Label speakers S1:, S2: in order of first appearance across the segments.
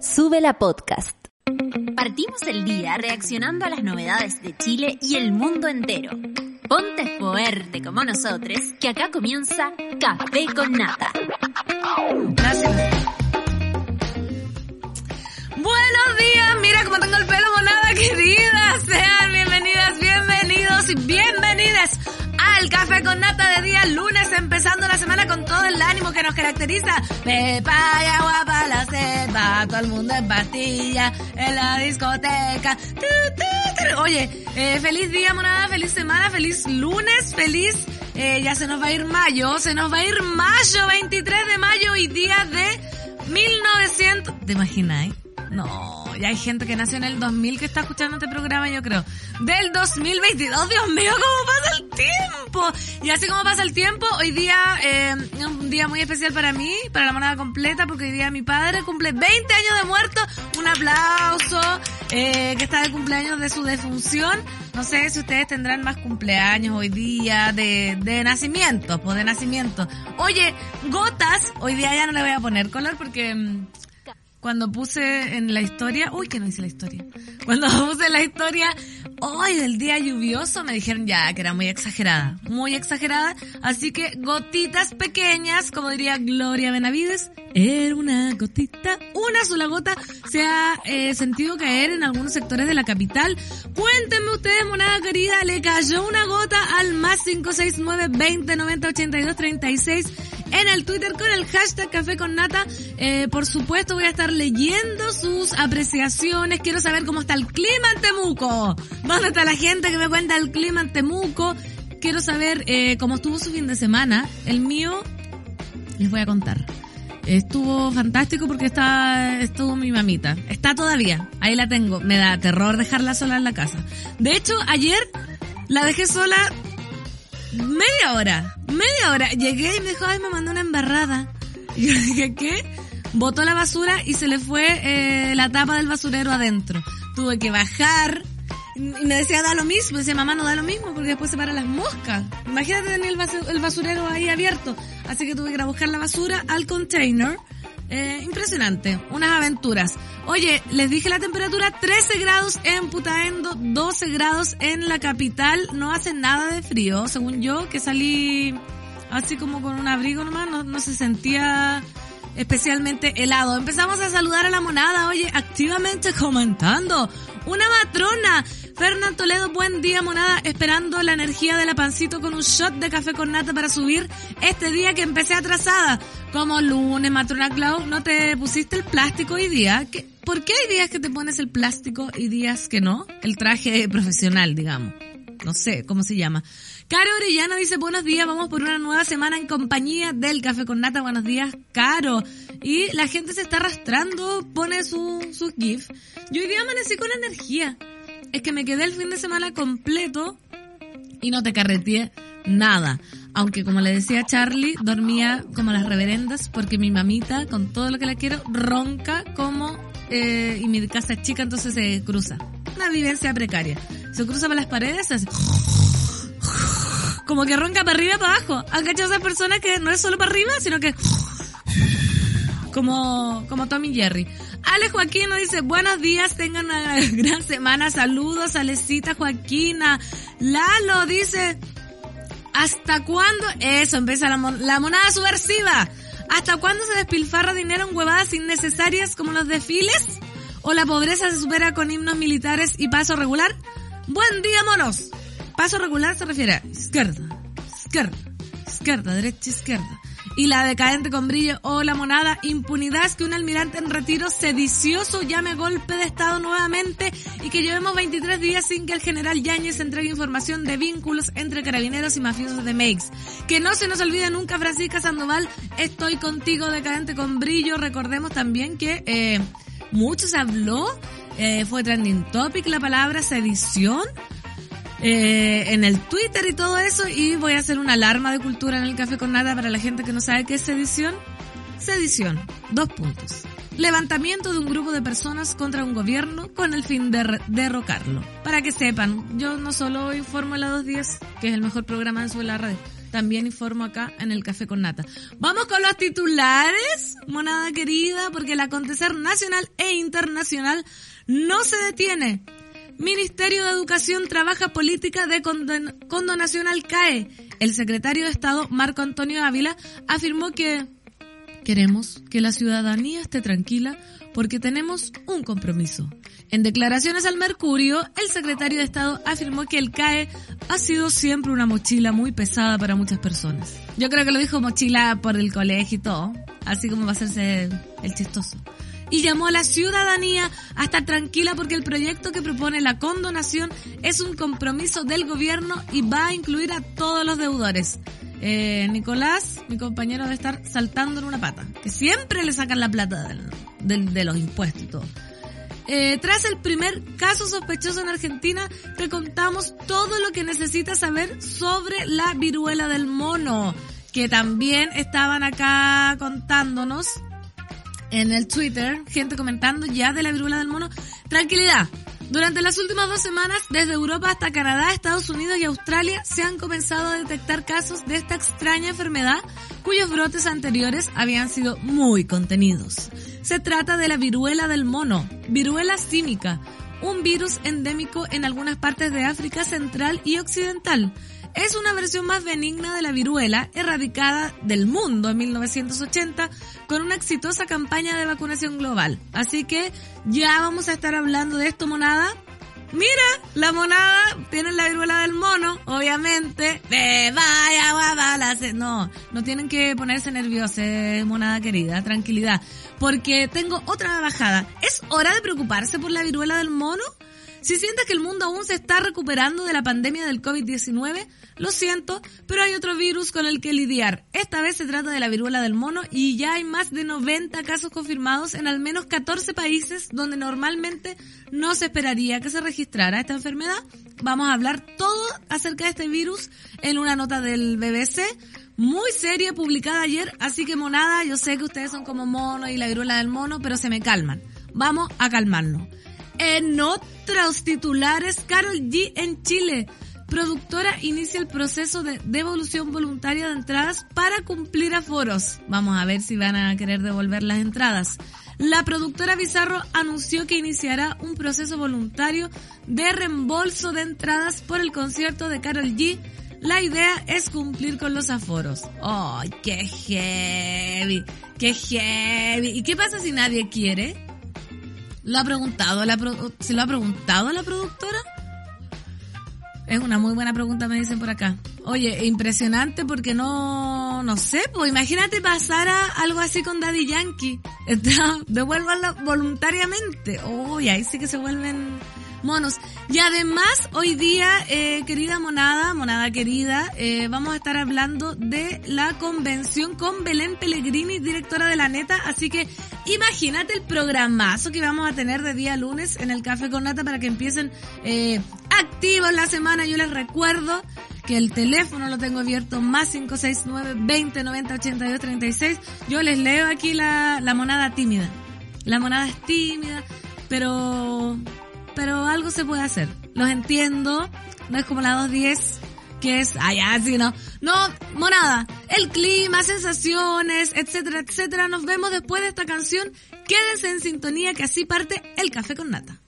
S1: Sube la podcast.
S2: Partimos el día reaccionando a las novedades de Chile y el mundo entero. Ponte fuerte como nosotros, que acá comienza Café con Nata.
S3: Buenos días, mira cómo tengo el pelo monada querida. Sean bienvenidas, bienvenidos y bienvenidas al Café con Nata de día lunes, empezando la semana con todo el ánimo que nos caracteriza. Pepa y agua para la selva, todo el mundo en pastilla, en la discoteca. Oye, eh, feliz día monada, feliz semana, feliz lunes, feliz... Eh, ya se nos va a ir mayo, se nos va a ir mayo, 23 de mayo y día de 1900... ¿Te imagináis? No, ya hay gente que nació en el 2000 que está escuchando este programa, yo creo. Del 2022, Dios mío, cómo pasa el tiempo. Y así como pasa el tiempo, hoy día eh, un día muy especial para mí, para la moneda completa, porque hoy día mi padre cumple 20 años de muerto. Un aplauso, eh, que está de cumpleaños de su defunción. No sé si ustedes tendrán más cumpleaños hoy día de, de nacimiento, pues de nacimiento. Oye, gotas, hoy día ya no le voy a poner color porque... cuando puse en la historia, uy, que no hice la historia. Cuando puse la historia, hoy del día lluvioso, me dijeron ya que era muy exagerada, muy exagerada. Así que gotitas pequeñas, como diría Gloria Benavides, era una gotita, una sola gota, se ha eh, sentido caer en algunos sectores de la capital. Cuéntenme ustedes, monada querida, le cayó una gota al más 569 20 90 82 36 en el Twitter con el hashtag Café con Nata. Eh, por supuesto voy a estar leyendo sus apreciaciones. Quiero saber cómo está el clima en Temuco. ¿Dónde está la gente que me cuenta el clima en Temuco? Quiero saber eh, cómo estuvo su fin de semana. El mío, les voy a contar. Estuvo fantástico porque está, estuvo mi mamita. Está todavía. Ahí la tengo. Me da terror dejarla sola en la casa. De hecho, ayer la dejé sola media hora, media hora. Llegué y me dijo, ay, me mandó una embarrada. Y yo dije, ¿qué? Botó la basura y se le fue eh, la tapa del basurero adentro. Tuve que bajar. Y me decía, da lo mismo. Decía, mamá, no da lo mismo porque después se paran las moscas. Imagínate tener el, basu- el basurero ahí abierto. Así que tuve que ir a buscar la basura al container. Eh, impresionante, unas aventuras. Oye, les dije la temperatura 13 grados en Putaendo, 12 grados en la capital. No hace nada de frío, según yo, que salí así como con un abrigo nomás, no, no se sentía especialmente helado. Empezamos a saludar a la monada, oye, activamente comentando. Una matrona. Fernán Toledo, buen día monada, esperando la energía de la pancito con un shot de café con nata para subir este día que empecé atrasada. Como lunes, matrona Clau, ¿no te pusiste el plástico hoy día? ¿Qué- ¿Por qué hay días que te pones el plástico y días que no? El traje profesional, digamos. No sé cómo se llama. Caro Orellana dice, buenos días, vamos por una nueva semana en compañía del Café con Nata. Buenos días, Caro. Y la gente se está arrastrando, pone su, sus GIF. Yo hoy día amanecí con energía. Es que me quedé el fin de semana completo y no te carreteé nada. Aunque como le decía Charlie, dormía como las reverendas porque mi mamita, con todo lo que la quiero, ronca como... eh, y mi casa es chica, entonces se cruza. Una vivencia precaria. Se cruza por las paredes, hace... Como que ronca para arriba y para abajo. ¿Han cachado personas que no es solo para arriba, sino que... Como, como Tommy Jerry. Ale Joaquín dice, buenos días, tengan una gran semana, saludos, Alecita Joaquina. Lalo dice, ¿hasta cuándo? Eso, empieza la, la monada subversiva. ¿Hasta cuándo se despilfarra dinero en huevadas innecesarias como los desfiles? ¿O la pobreza se supera con himnos militares y paso regular? Buen día, monos. Paso regular se refiere a izquierda, izquierda, izquierda, derecha, izquierda. Y la decadente con brillo o la monada, impunidad es que un almirante en retiro sedicioso llame golpe de estado nuevamente y que llevemos 23 días sin que el general Yáñez entregue información de vínculos entre carabineros y mafiosos de Meix. Que no se nos olvide nunca, Francisca Sandoval, estoy contigo decadente con brillo. Recordemos también que eh, mucho se habló, eh, fue trending topic la palabra sedición eh, en el Twitter y todo eso y voy a hacer una alarma de cultura en el café con nada para la gente que no sabe qué es sedición. Sedición, dos puntos. Levantamiento de un grupo de personas contra un gobierno con el fin de derrocarlo. Para que sepan, yo no solo informo a la 210, que es el mejor programa de su la radio. también informo acá en el Café con Nata. Vamos con los titulares, monada querida, porque el acontecer nacional e internacional no se detiene. Ministerio de Educación trabaja política de condonación al CAE. El secretario de Estado, Marco Antonio Ávila, afirmó que queremos que la ciudadanía esté tranquila porque tenemos un compromiso. En declaraciones al Mercurio, el secretario de Estado afirmó que el CAE ha sido siempre una mochila muy pesada para muchas personas. Yo creo que lo dijo mochila por el colegio y todo, así como va a hacerse el chistoso. Y llamó a la ciudadanía a estar tranquila porque el proyecto que propone la condonación es un compromiso del gobierno y va a incluir a todos los deudores. Eh, Nicolás, mi compañero, debe estar saltando en una pata, que siempre le sacan la plata de los impuestos y todo. Eh, tras el primer caso sospechoso en Argentina, te contamos todo lo que necesitas saber sobre la viruela del mono, que también estaban acá contándonos en el Twitter, gente comentando ya de la viruela del mono. Tranquilidad, durante las últimas dos semanas, desde Europa hasta Canadá, Estados Unidos y Australia, se han comenzado a detectar casos de esta extraña enfermedad cuyos brotes anteriores habían sido muy contenidos. Se trata de la viruela del mono, viruela símica, un virus endémico en algunas partes de África Central y Occidental. Es una versión más benigna de la viruela, erradicada del mundo en 1980 con una exitosa campaña de vacunación global. Así que ya vamos a estar hablando de esto, monada. Mira, la monada tiene la viruela del mono, obviamente. De vaya, guabala. No, no tienen que ponerse nerviosos, monada querida, tranquilidad. Porque tengo otra bajada. ¿Es hora de preocuparse por la viruela del mono? Si sientes que el mundo aún se está recuperando de la pandemia del COVID-19, lo siento, pero hay otro virus con el que lidiar. Esta vez se trata de la viruela del mono y ya hay más de 90 casos confirmados en al menos 14 países donde normalmente no se esperaría que se registrara esta enfermedad. Vamos a hablar todo acerca de este virus en una nota del BBC muy seria publicada ayer, así que monada, yo sé que ustedes son como mono y la viruela del mono, pero se me calman. Vamos a calmarnos. En otros titulares, Carol G en Chile. Productora inicia el proceso de devolución voluntaria de entradas para cumplir aforos. Vamos a ver si van a querer devolver las entradas. La productora Bizarro anunció que iniciará un proceso voluntario de reembolso de entradas por el concierto de Carol G. La idea es cumplir con los aforos. ¡Ay, qué heavy! ¡Qué heavy! ¿Y qué pasa si nadie quiere? ¿Lo ha preguntado a la ¿Se lo ha preguntado a la productora? Es una muy buena pregunta, me dicen por acá. Oye, impresionante porque no, no sé, pues imagínate pasar a algo así con Daddy Yankee. Devuélvanla voluntariamente. Uy, ahí sí que se vuelven monos. Y además, hoy día, eh, querida monada, monada querida, eh, vamos a estar hablando de la convención con Belén Pellegrini, directora de la neta. Así que imagínate el programazo que vamos a tener de día lunes en el Café con Nata para que empiecen eh, activos la semana. Yo les recuerdo que el teléfono lo tengo abierto más 569 20 90 82 36. Yo les leo aquí la, la monada tímida. La monada es tímida, pero pero algo se puede hacer. Los entiendo, no es como la 210 que es allá, sí, no. No, monada. El clima, sensaciones, etcétera, etcétera. Nos vemos después de esta canción. Quédense en sintonía que así parte el café con nata.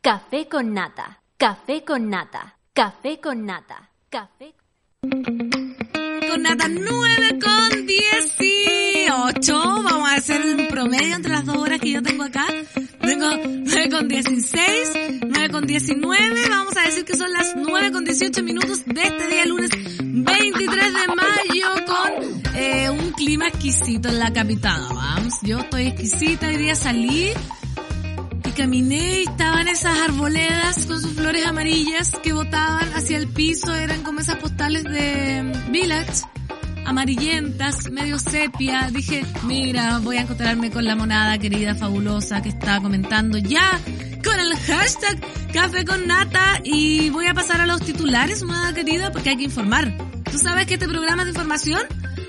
S2: Café con nata, café con nata, café con nata, café
S3: con nata 9 con 18. Vamos a hacer un promedio entre las dos horas que yo tengo acá. Tengo 9 con 16, 9 con 19. Vamos a decir que son las 9 con 18 minutos de este día lunes 23 de mayo con clima exquisito en la capital. Vamos, yo estoy exquisita. Hoy día salí caminé y estaban esas arboledas con sus flores amarillas que botaban hacia el piso, eran como esas postales de Village, amarillentas, medio sepia. Dije, mira, voy a encontrarme con la monada querida, fabulosa, que estaba comentando ya con el hashtag Café con Nata y voy a pasar a los titulares, amada querida, porque hay que informar. ¿Tú sabes que este programa es de información?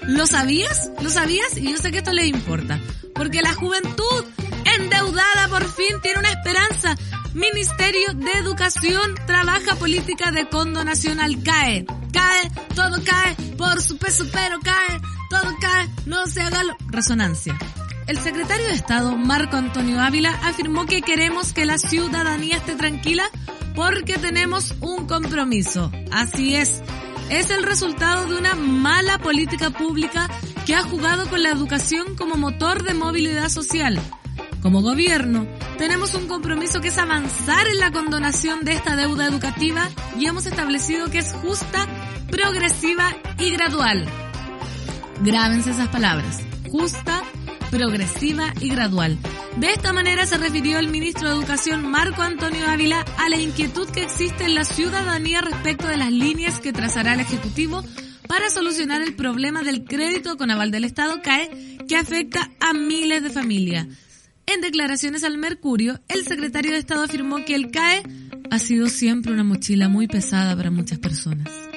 S3: ¿Lo sabías? ¿Lo sabías? Y yo sé que esto les importa. Porque la juventud endeudada por fin tiene una esperanza. Ministerio de Educación trabaja política de condonación al CAE. Cae, todo cae, por su peso pero cae, todo cae, no se haga lo... Resonancia. El secretario de Estado, Marco Antonio Ávila, afirmó que queremos que la ciudadanía esté tranquila porque tenemos un compromiso. Así es. Es el resultado de una mala política pública que ha jugado con la educación como motor de movilidad social. Como gobierno, tenemos un compromiso que es avanzar en la condonación de esta deuda educativa y hemos establecido que es justa, progresiva y gradual. Grábense esas palabras. Justa, progresiva y gradual. De esta manera se refirió el ministro de Educación Marco Antonio Ávila a la inquietud que existe en la ciudadanía respecto de las líneas que trazará el Ejecutivo para solucionar el problema del crédito con aval del Estado CAE que afecta a miles de familias. En declaraciones al Mercurio, el secretario de Estado afirmó que el CAE ha sido siempre una mochila muy pesada para muchas personas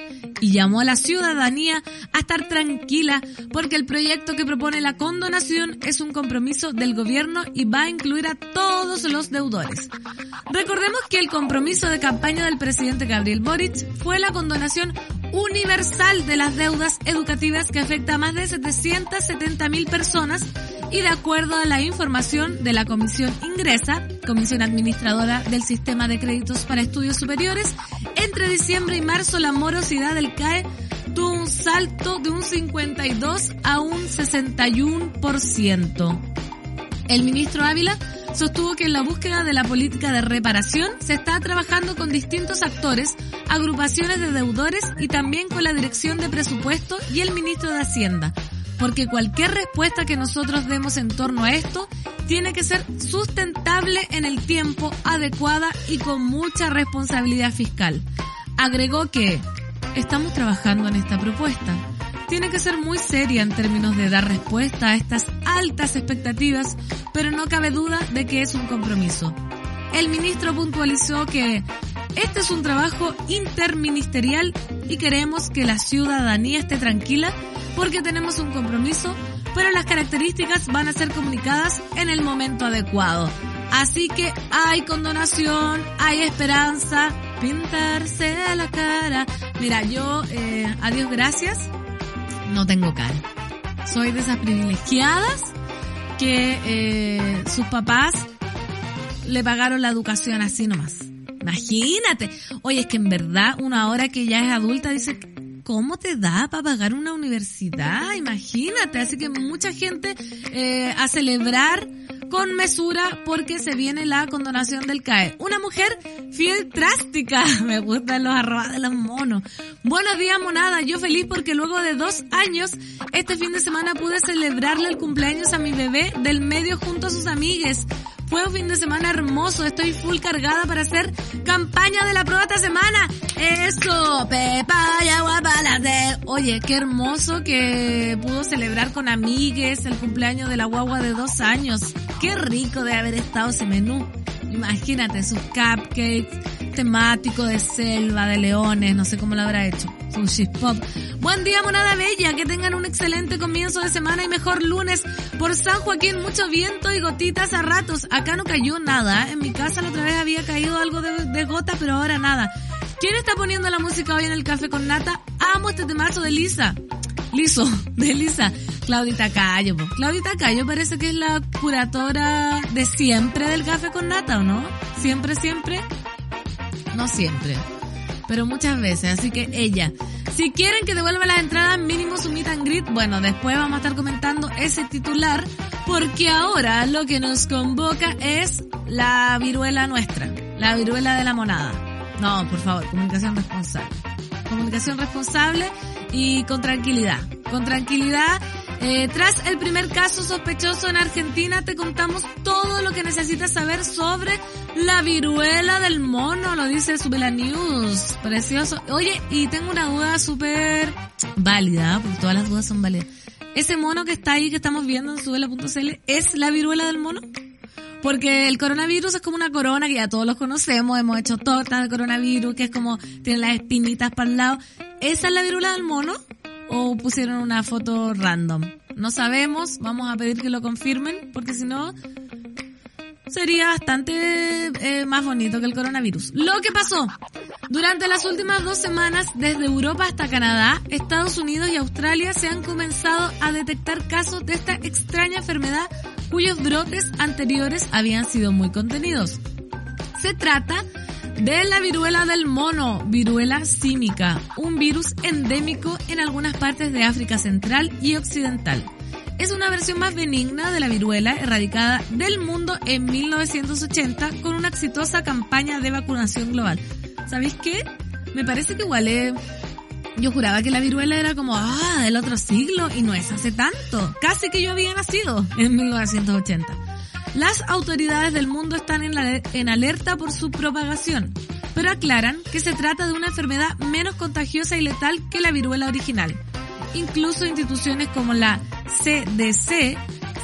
S3: y llamó a la ciudadanía a estar tranquila porque el proyecto que propone la condonación es un compromiso del gobierno y va a incluir a todos los deudores. Recordemos que el compromiso de campaña del presidente Gabriel Boric fue la condonación universal de las deudas educativas que afecta a más de 770 mil personas y de acuerdo a la información de la Comisión Ingresa, Comisión Administradora del Sistema de Créditos para Estudios Superiores, entre diciembre y marzo la morosidad del CAE tuvo un salto de un 52 a un 61%. El ministro Ávila sostuvo que en la búsqueda de la política de reparación se está trabajando con distintos actores, agrupaciones de deudores y también con la Dirección de Presupuesto y el ministro de Hacienda, porque cualquier respuesta que nosotros demos en torno a esto tiene que ser sustentable en el tiempo, adecuada y con mucha responsabilidad fiscal. Agregó que estamos trabajando en esta propuesta. Tiene que ser muy seria en términos de dar respuesta a estas altas expectativas, pero no cabe duda de que es un compromiso. El ministro puntualizó que este es un trabajo interministerial y queremos que la ciudadanía esté tranquila porque tenemos un compromiso, pero las características van a ser comunicadas en el momento adecuado. Así que hay condonación, hay esperanza, pintarse la cara. Mira, yo, eh, adiós, gracias, no tengo cara. Soy de esas privilegiadas que eh, sus papás le pagaron la educación así nomás. Imagínate. Oye, es que en verdad, una hora que ya es adulta, dice, ¿cómo te da para pagar una universidad? Imagínate. Así que mucha gente eh, a celebrar con mesura porque se viene la condonación del CAE. Una mujer fiel drástica. Me gustan los arrobas de los monos. Buenos días, monada. Yo feliz porque luego de dos años, este fin de semana pude celebrarle el cumpleaños a mi bebé del medio junto a sus amigues. Fue un fin de semana hermoso. Estoy full cargada para hacer campaña de la prueba esta semana. Eso, Pepa y de... Oye, qué hermoso que pudo celebrar con amigues el cumpleaños de la guagua de dos años. Qué rico de haber estado ese menú. Imagínate sus cupcakes temático de selva, de leones, no sé cómo lo habrá hecho. Sushi pop. Buen día, monada bella. Que tengan un excelente comienzo de semana y mejor lunes. Por San Joaquín, mucho viento y gotitas a ratos. Acá no cayó nada. En mi casa la otra vez había caído algo de, de gota, pero ahora nada. ¿Quién está poniendo la música hoy en el café con nata? Amo este temazo de Lisa. Liso, de Lisa. Claudita Cayo. Claudita Cayo parece que es la curatora de siempre del café con nata, ¿o no? Siempre, siempre. No siempre, pero muchas veces. Así que ella, si quieren que devuelva las entradas, mínimo su meet and bueno, después vamos a estar comentando ese titular, porque ahora lo que nos convoca es la viruela nuestra, la viruela de la monada. No, por favor, comunicación responsable. Comunicación responsable y con tranquilidad. Con tranquilidad. Eh, tras el primer caso sospechoso en Argentina, te contamos todo lo que necesitas saber sobre la viruela del mono, lo dice Subela News. Precioso. Oye, y tengo una duda súper válida, porque todas las dudas son válidas. ¿Ese mono que está ahí, que estamos viendo en subela.cl, es la viruela del mono? Porque el coronavirus es como una corona que ya todos los conocemos, hemos hecho tortas de coronavirus, que es como, tiene las espinitas para el lado. ¿Esa es la viruela del mono? ¿O pusieron una foto random? No sabemos, vamos a pedir que lo confirmen, porque si no, sería bastante eh, más bonito que el coronavirus. Lo que pasó. Durante las últimas dos semanas, desde Europa hasta Canadá, Estados Unidos y Australia se han comenzado a detectar casos de esta extraña enfermedad cuyos brotes anteriores habían sido muy contenidos. Se trata de la viruela del mono, viruela símica, un virus endémico en algunas partes de África Central y Occidental es una versión más benigna de la viruela erradicada del mundo en 1980 con una exitosa campaña de vacunación global. ¿Sabéis qué? Me parece que igual es... Yo juraba que la viruela era como, ah, del otro siglo y no es hace tanto. Casi que yo había nacido en 1980. Las autoridades del mundo están en, alerta por su propagación, pero aclaran que se trata de una enfermedad menos contagiosa y letal que la viruela original. Incluso instituciones como la CDC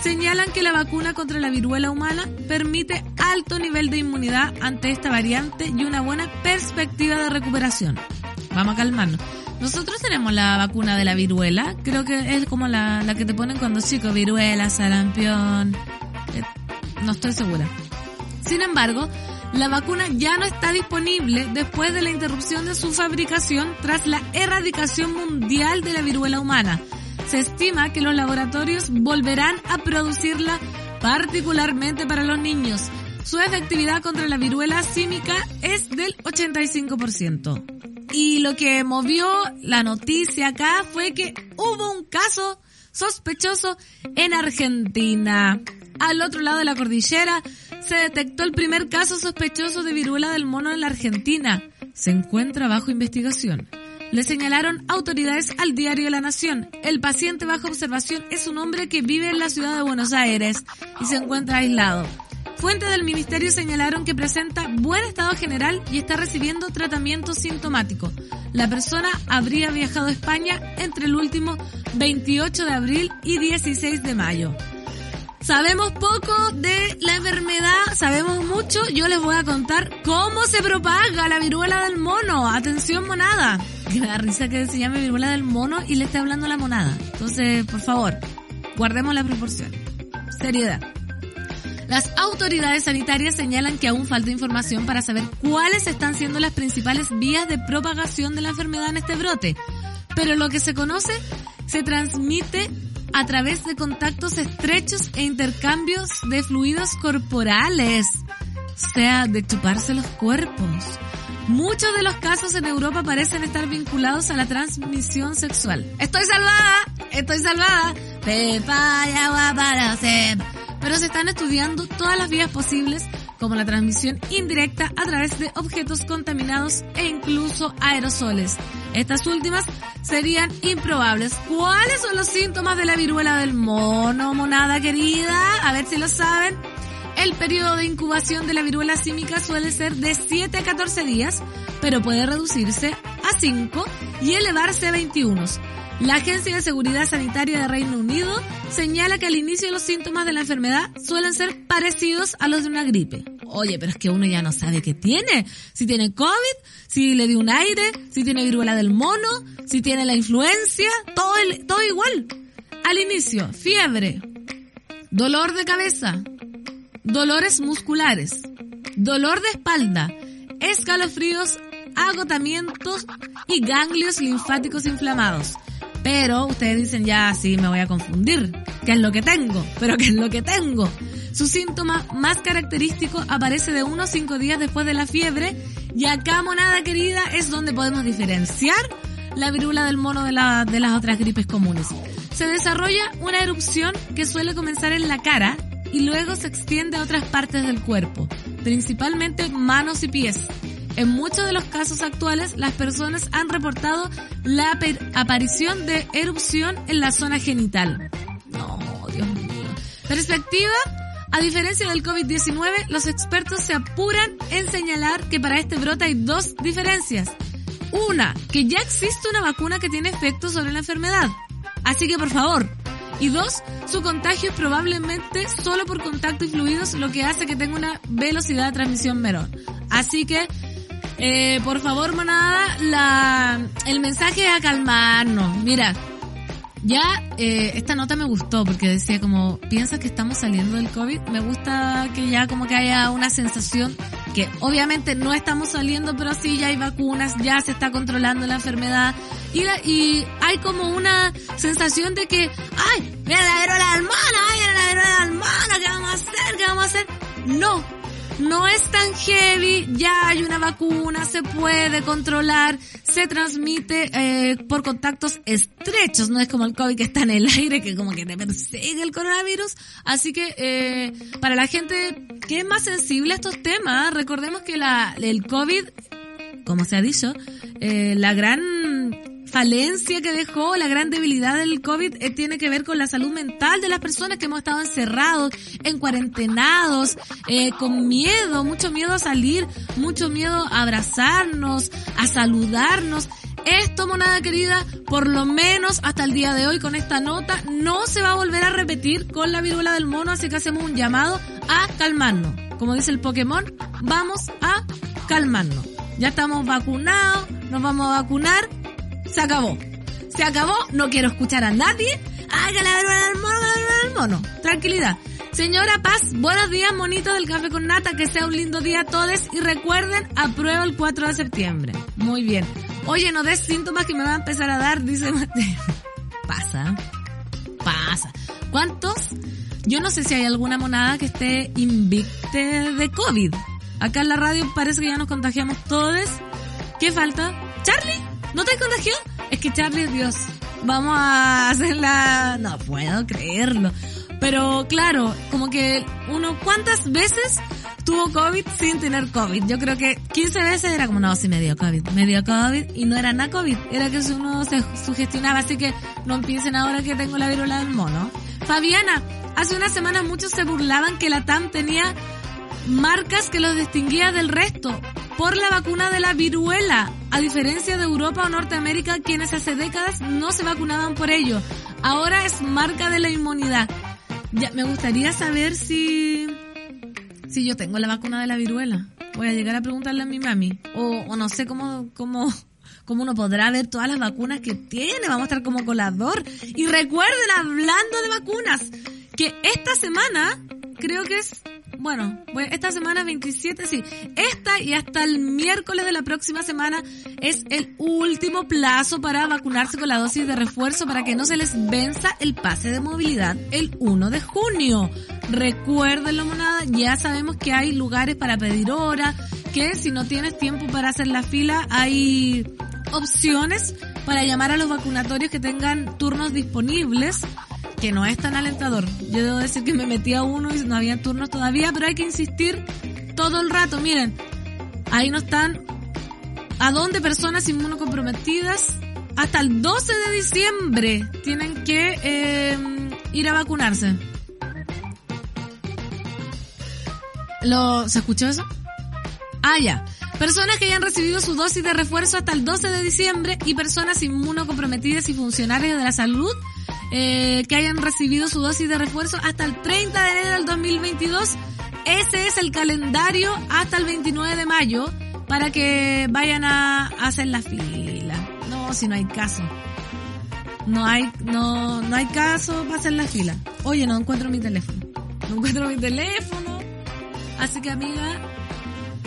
S3: señalan que la vacuna contra la viruela humana permite alto nivel de inmunidad ante esta variante y una buena perspectiva de recuperación. Vamos a calmarnos. Nosotros tenemos la vacuna de la viruela, creo que es como la, la que te ponen cuando chico, viruela, sarampión, eh, no estoy segura. Sin embargo, la vacuna ya no está disponible después de la interrupción de su fabricación tras la erradicación mundial de la viruela humana se estima que los laboratorios volverán a producirla particularmente para los niños. Su efectividad contra la viruela símica es del 85%. Y lo que movió la noticia acá fue que hubo un caso sospechoso en Argentina. Al otro lado de la cordillera se detectó el primer caso sospechoso de viruela del mono en la Argentina. Se encuentra bajo investigación. Le señalaron autoridades al diario La Nación. El paciente bajo observación es un hombre que vive en la ciudad de Buenos Aires y se encuentra aislado. Fuentes del ministerio señalaron que presenta buen estado general y está recibiendo tratamiento sintomático. La persona habría viajado a España entre el último 28 de abril y 16 de mayo. Sabemos poco de la enfermedad, sabemos mucho. Yo les voy a contar cómo se propaga la viruela del mono. Atención monada. Que me da risa que se llame viruela del mono y le esté hablando la monada. Entonces, por favor, guardemos la proporción. Seriedad. Las autoridades sanitarias señalan que aún falta información para saber cuáles están siendo las principales vías de propagación de la enfermedad en este brote. Pero lo que se conoce se transmite a través de contactos estrechos e intercambios de fluidos corporales, sea, de chuparse los cuerpos. Muchos de los casos en Europa parecen estar vinculados a la transmisión sexual. Estoy salvada, estoy salvada. Pepa y agua para Pero se están estudiando todas las vías posibles como la transmisión indirecta a través de objetos contaminados e incluso aerosoles. Estas últimas serían improbables. ¿Cuáles son los síntomas de la viruela del mono, monada querida? A ver si lo saben. El periodo de incubación de la viruela símica suele ser de 7 a 14 días, pero puede reducirse a 5 y elevarse a 21. La Agencia de Seguridad Sanitaria de Reino Unido señala que al inicio los síntomas de la enfermedad suelen ser parecidos a los de una gripe. Oye, pero es que uno ya no sabe qué tiene. Si tiene COVID, si le dio un aire, si tiene viruela del mono, si tiene la influencia, todo, todo igual. Al inicio, fiebre, dolor de cabeza, dolores musculares, dolor de espalda, escalofríos, agotamientos y ganglios linfáticos inflamados. Pero ustedes dicen, ya, sí, me voy a confundir. ¿Qué es lo que tengo? Pero ¿qué es lo que tengo? Su síntoma más característico aparece de unos 5 días después de la fiebre y acá, monada querida, es donde podemos diferenciar la virula del mono de, de las otras gripes comunes. Se desarrolla una erupción que suele comenzar en la cara y luego se extiende a otras partes del cuerpo, principalmente manos y pies. En muchos de los casos actuales, las personas han reportado la aparición de erupción en la zona genital. No, Dios mío. Perspectiva, a diferencia del COVID-19, los expertos se apuran en señalar que para este brote hay dos diferencias. Una, que ya existe una vacuna que tiene efectos sobre la enfermedad. Así que por favor, Y dos, su contagio es probablemente solo por contacto y fluidos, lo que hace que tenga una velocidad de transmisión menor. Así que, eh, por favor, manada, la, el mensaje es a calmarnos. Mira, ya eh, esta nota me gustó porque decía como, ¿piensas que estamos saliendo del COVID? Me gusta que ya como que haya una sensación que obviamente no estamos saliendo, pero sí ya hay vacunas, ya se está controlando la enfermedad y, hay como una sensación de que, ay, mira la viruela del mono, ay, mira la viruela del mono, ¿qué vamos a hacer? ¿Qué vamos a hacer? No, no es tan heavy, ya hay una vacuna, se puede controlar, se transmite eh, por contactos estrechos, no es como el COVID que está en el aire, que como que te persigue el coronavirus. Así que eh, para la gente que es más sensible a estos temas, recordemos que la, el COVID, como se ha dicho, eh, la gran falencia que dejó, la gran debilidad del COVID eh, tiene que ver con la salud mental de las personas que hemos estado encerrados, en cuarentenados, eh, con miedo, mucho miedo a salir, mucho miedo a abrazarnos, a saludarnos. Esto, monada querida, por lo menos hasta el día de hoy con esta nota, no se va a volver a repetir con la viruela del mono, así que hacemos un llamado a calmarnos. Como dice el Pokémon, vamos a calmarnos. Ya estamos vacunados, nos vamos a vacunar, se acabó. Se acabó, no quiero escuchar a nadie. Viruela del mono, del mono. Tranquilidad. Señora Paz, buenos días, monitos del café con nata, que sea un lindo día a todos y recuerden, apruebo el 4 de septiembre. Muy bien. Oye, no des síntomas que me va a empezar a dar, dice Mateo. Pasa, pasa. ¿Cuántos? Yo no sé si hay alguna monada que esté invicte de COVID. Acá en la radio parece que ya nos contagiamos todos. ¿Qué falta? ¿Charlie? ¿No te contagió? Es que Charlie Dios. Vamos a hacerla... No puedo creerlo. Pero claro, como que uno, ¿cuántas veces tuvo COVID sin tener COVID? Yo creo que 15 veces era como, no, sí me dio COVID, me dio COVID y no era nada COVID, era que uno se sugestionaba, así que no empiecen ahora que tengo la viruela del mono. Fabiana, hace unas semanas muchos se burlaban que la TAM tenía marcas que los distinguía del resto por la vacuna de la viruela, a diferencia de Europa o Norteamérica, quienes hace décadas no se vacunaban por ello. Ahora es marca de la inmunidad. Ya, me gustaría saber si, si yo tengo la vacuna de la viruela. Voy a llegar a preguntarle a mi mami. O, o no sé cómo, cómo, cómo uno podrá ver todas las vacunas que tiene. Vamos a estar como colador. Y recuerden, hablando de vacunas, que esta semana, creo que es bueno, esta semana 27, sí. Esta y hasta el miércoles de la próxima semana es el último plazo para vacunarse con la dosis de refuerzo para que no se les venza el pase de movilidad el 1 de junio. Recuérdenlo, monada, ya sabemos que hay lugares para pedir hora, que si no tienes tiempo para hacer la fila, hay opciones para llamar a los vacunatorios que tengan turnos disponibles que no es tan alentador. Yo debo decir que me metí a uno y no había turnos todavía, pero hay que insistir todo el rato. Miren, ahí no están a dónde personas inmunocomprometidas hasta el 12 de diciembre tienen que eh, ir a vacunarse. ¿Lo, ¿Se escuchó eso? Ah, ya. Personas que hayan recibido su dosis de refuerzo hasta el 12 de diciembre y personas inmunocomprometidas y funcionarios de la salud eh, que hayan recibido su dosis de refuerzo hasta el 30 de enero del 2022. Ese es el calendario hasta el 29 de mayo para que vayan a, hacer la fila. No, si no hay caso. No hay, no, no hay caso para hacer la fila. Oye, no encuentro mi teléfono. No encuentro mi teléfono. Así que amiga,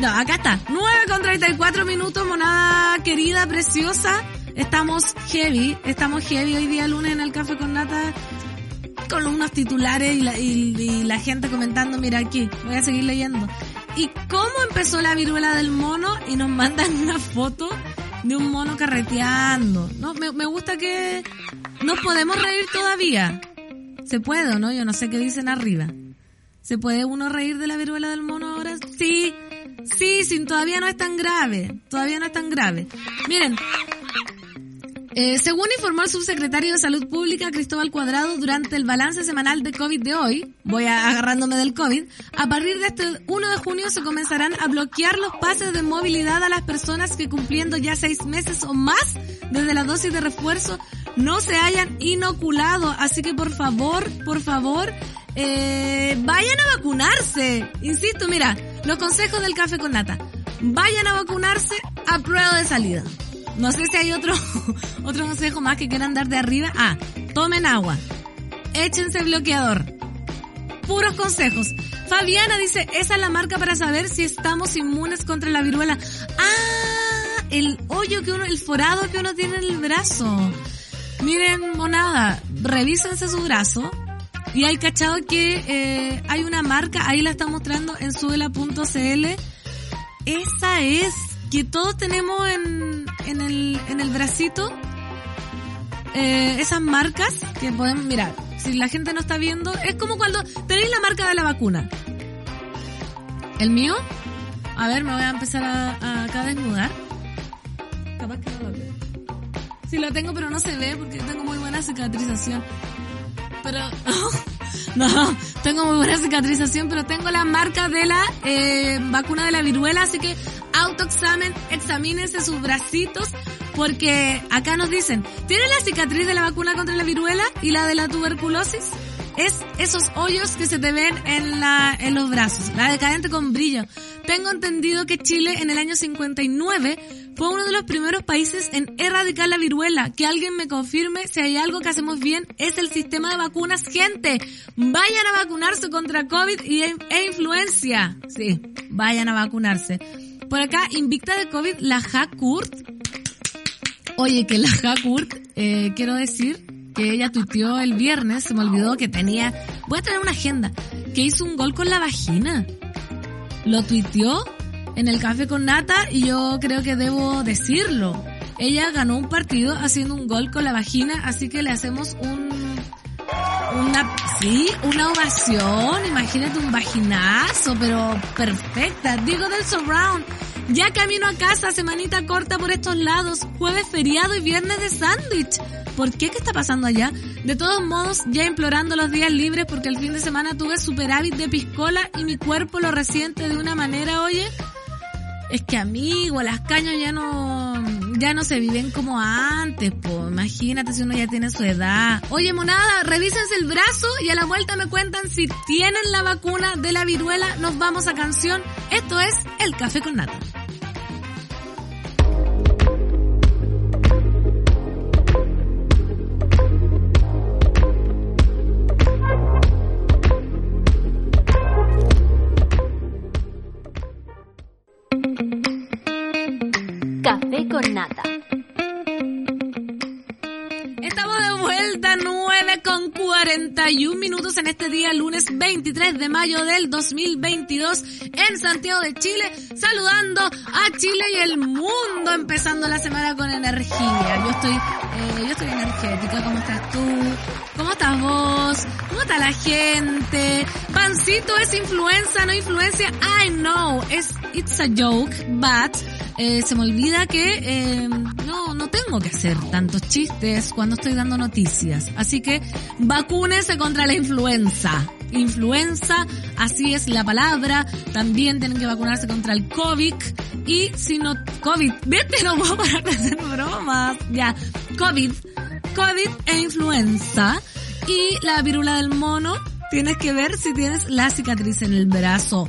S3: no, acá está. 9 con 34 minutos, monada querida, preciosa. Estamos heavy, estamos heavy hoy día lunes en el Café con Nata con unos titulares y la, gente comentando, mira aquí, voy a seguir leyendo. ¿Y cómo empezó la viruela del mono? Y nos mandan una foto de un mono carreteando. No, me, me gusta que nos podemos reír todavía. ¿Se puede no? Yo no sé qué dicen arriba. ¿Se puede uno reír de la viruela del mono ahora? Sí, sí, sí, todavía no es tan grave. Todavía no es tan grave. Miren, Eh, según informó el subsecretario de Salud Pública Cristóbal Cuadrado durante el balance semanal de COVID de hoy, voy agarrándome del COVID, a partir de este 1 de junio se comenzarán a bloquear los pases de movilidad a las personas que cumpliendo ya seis meses o más desde la dosis de refuerzo no se hayan inoculado. Así que por favor, por favor, eh, vayan a vacunarse. Insisto, mira, los consejos del café con nata. Vayan a vacunarse a prueba de salida. No sé si hay otro, otro consejo más que quieran dar de arriba. Ah, tomen agua. Échense bloqueador. Puros consejos. Fabiana dice, esa es la marca para saber si estamos inmunes contra la viruela. Ah, el hoyo que uno, el forado que uno tiene en el brazo. Miren, monada, revísense su brazo. Y hay cachado que eh, hay una marca, ahí la está mostrando en suela.cl. Esa es, que todos tenemos en, en, el, en el bracito. Eh, esas marcas que podemos, mirar, si la gente no está viendo, es como cuando tenéis la marca de la vacuna. ¿El mío? A ver, me voy a empezar a, a acá a desnudar. Capaz que no lo veo. Sí lo tengo, pero no se ve porque tengo muy buena cicatrización. Pero, no, tengo muy buena cicatrización, pero tengo la marca de la eh, vacuna de la viruela, así que autoexamen, examínense sus bracitos, porque acá nos dicen, ¿tiene la cicatriz de la vacuna contra la viruela y la de la tuberculosis? es esos hoyos que se te ven en la, en los brazos, la decadente con brillo. Tengo entendido que Chile en el año 59 fue uno de los primeros países en erradicar la viruela. Que alguien me confirme si hay algo que hacemos bien es el sistema de vacunas. Gente, vayan a vacunarse contra COVID y, e influencia. Sí, vayan a vacunarse. Por acá, invicta de COVID, la Hakurt. Oye, que la Hakurt, eh, quiero decir que ella tuiteó el viernes, se me olvidó que tenía, voy a tener una agenda, que hizo un gol con la vagina. Lo tuiteó en el café con nata y yo creo que debo decirlo. Ella ganó un partido haciendo un gol con la vagina, así que le hacemos un, una, sí, una ovación, imagínate un vaginazo, pero perfecta. Digo del surround. Ya camino a casa, semanita corta por estos lados, jueves feriado y viernes de sándwich. ¿Por qué? ¿Qué está pasando allá? De todos modos, ya implorando los días libres porque el fin de semana tuve superávit de piscola y mi cuerpo lo resiente de una manera, oye. Es que amigo, las cañas ya no, ya no se viven como antes, pues imagínate si uno ya tiene su edad. Oye, monada, revísense el brazo y a la vuelta me cuentan si tienen la vacuna de la viruela. Nos vamos a canción. Esto es El Café con Nata. 41 minutos en este día lunes 23 de mayo del 2022 en Santiago de Chile, saludando a Chile y el mundo, empezando la semana con energía. Yo estoy, eh, yo estoy energética. ¿Cómo estás tú? ¿Cómo estás vos? ¿Cómo está la gente? Pancito es influenza, no influencia. I know, es it's a joke, but eh, se me olvida que eh, no, no tengo que hacer tantos chistes cuando estoy dando noticias. Así que vacúnese contra la influenza. Influenza, así es la palabra. También tienen que vacunarse contra el COVID. Y si no, COVID, vete, no puedo parar de hacer bromas. Ya, COVID, COVID e influenza. Y la virula del mono, tienes que ver si tienes la cicatriz en el brazo.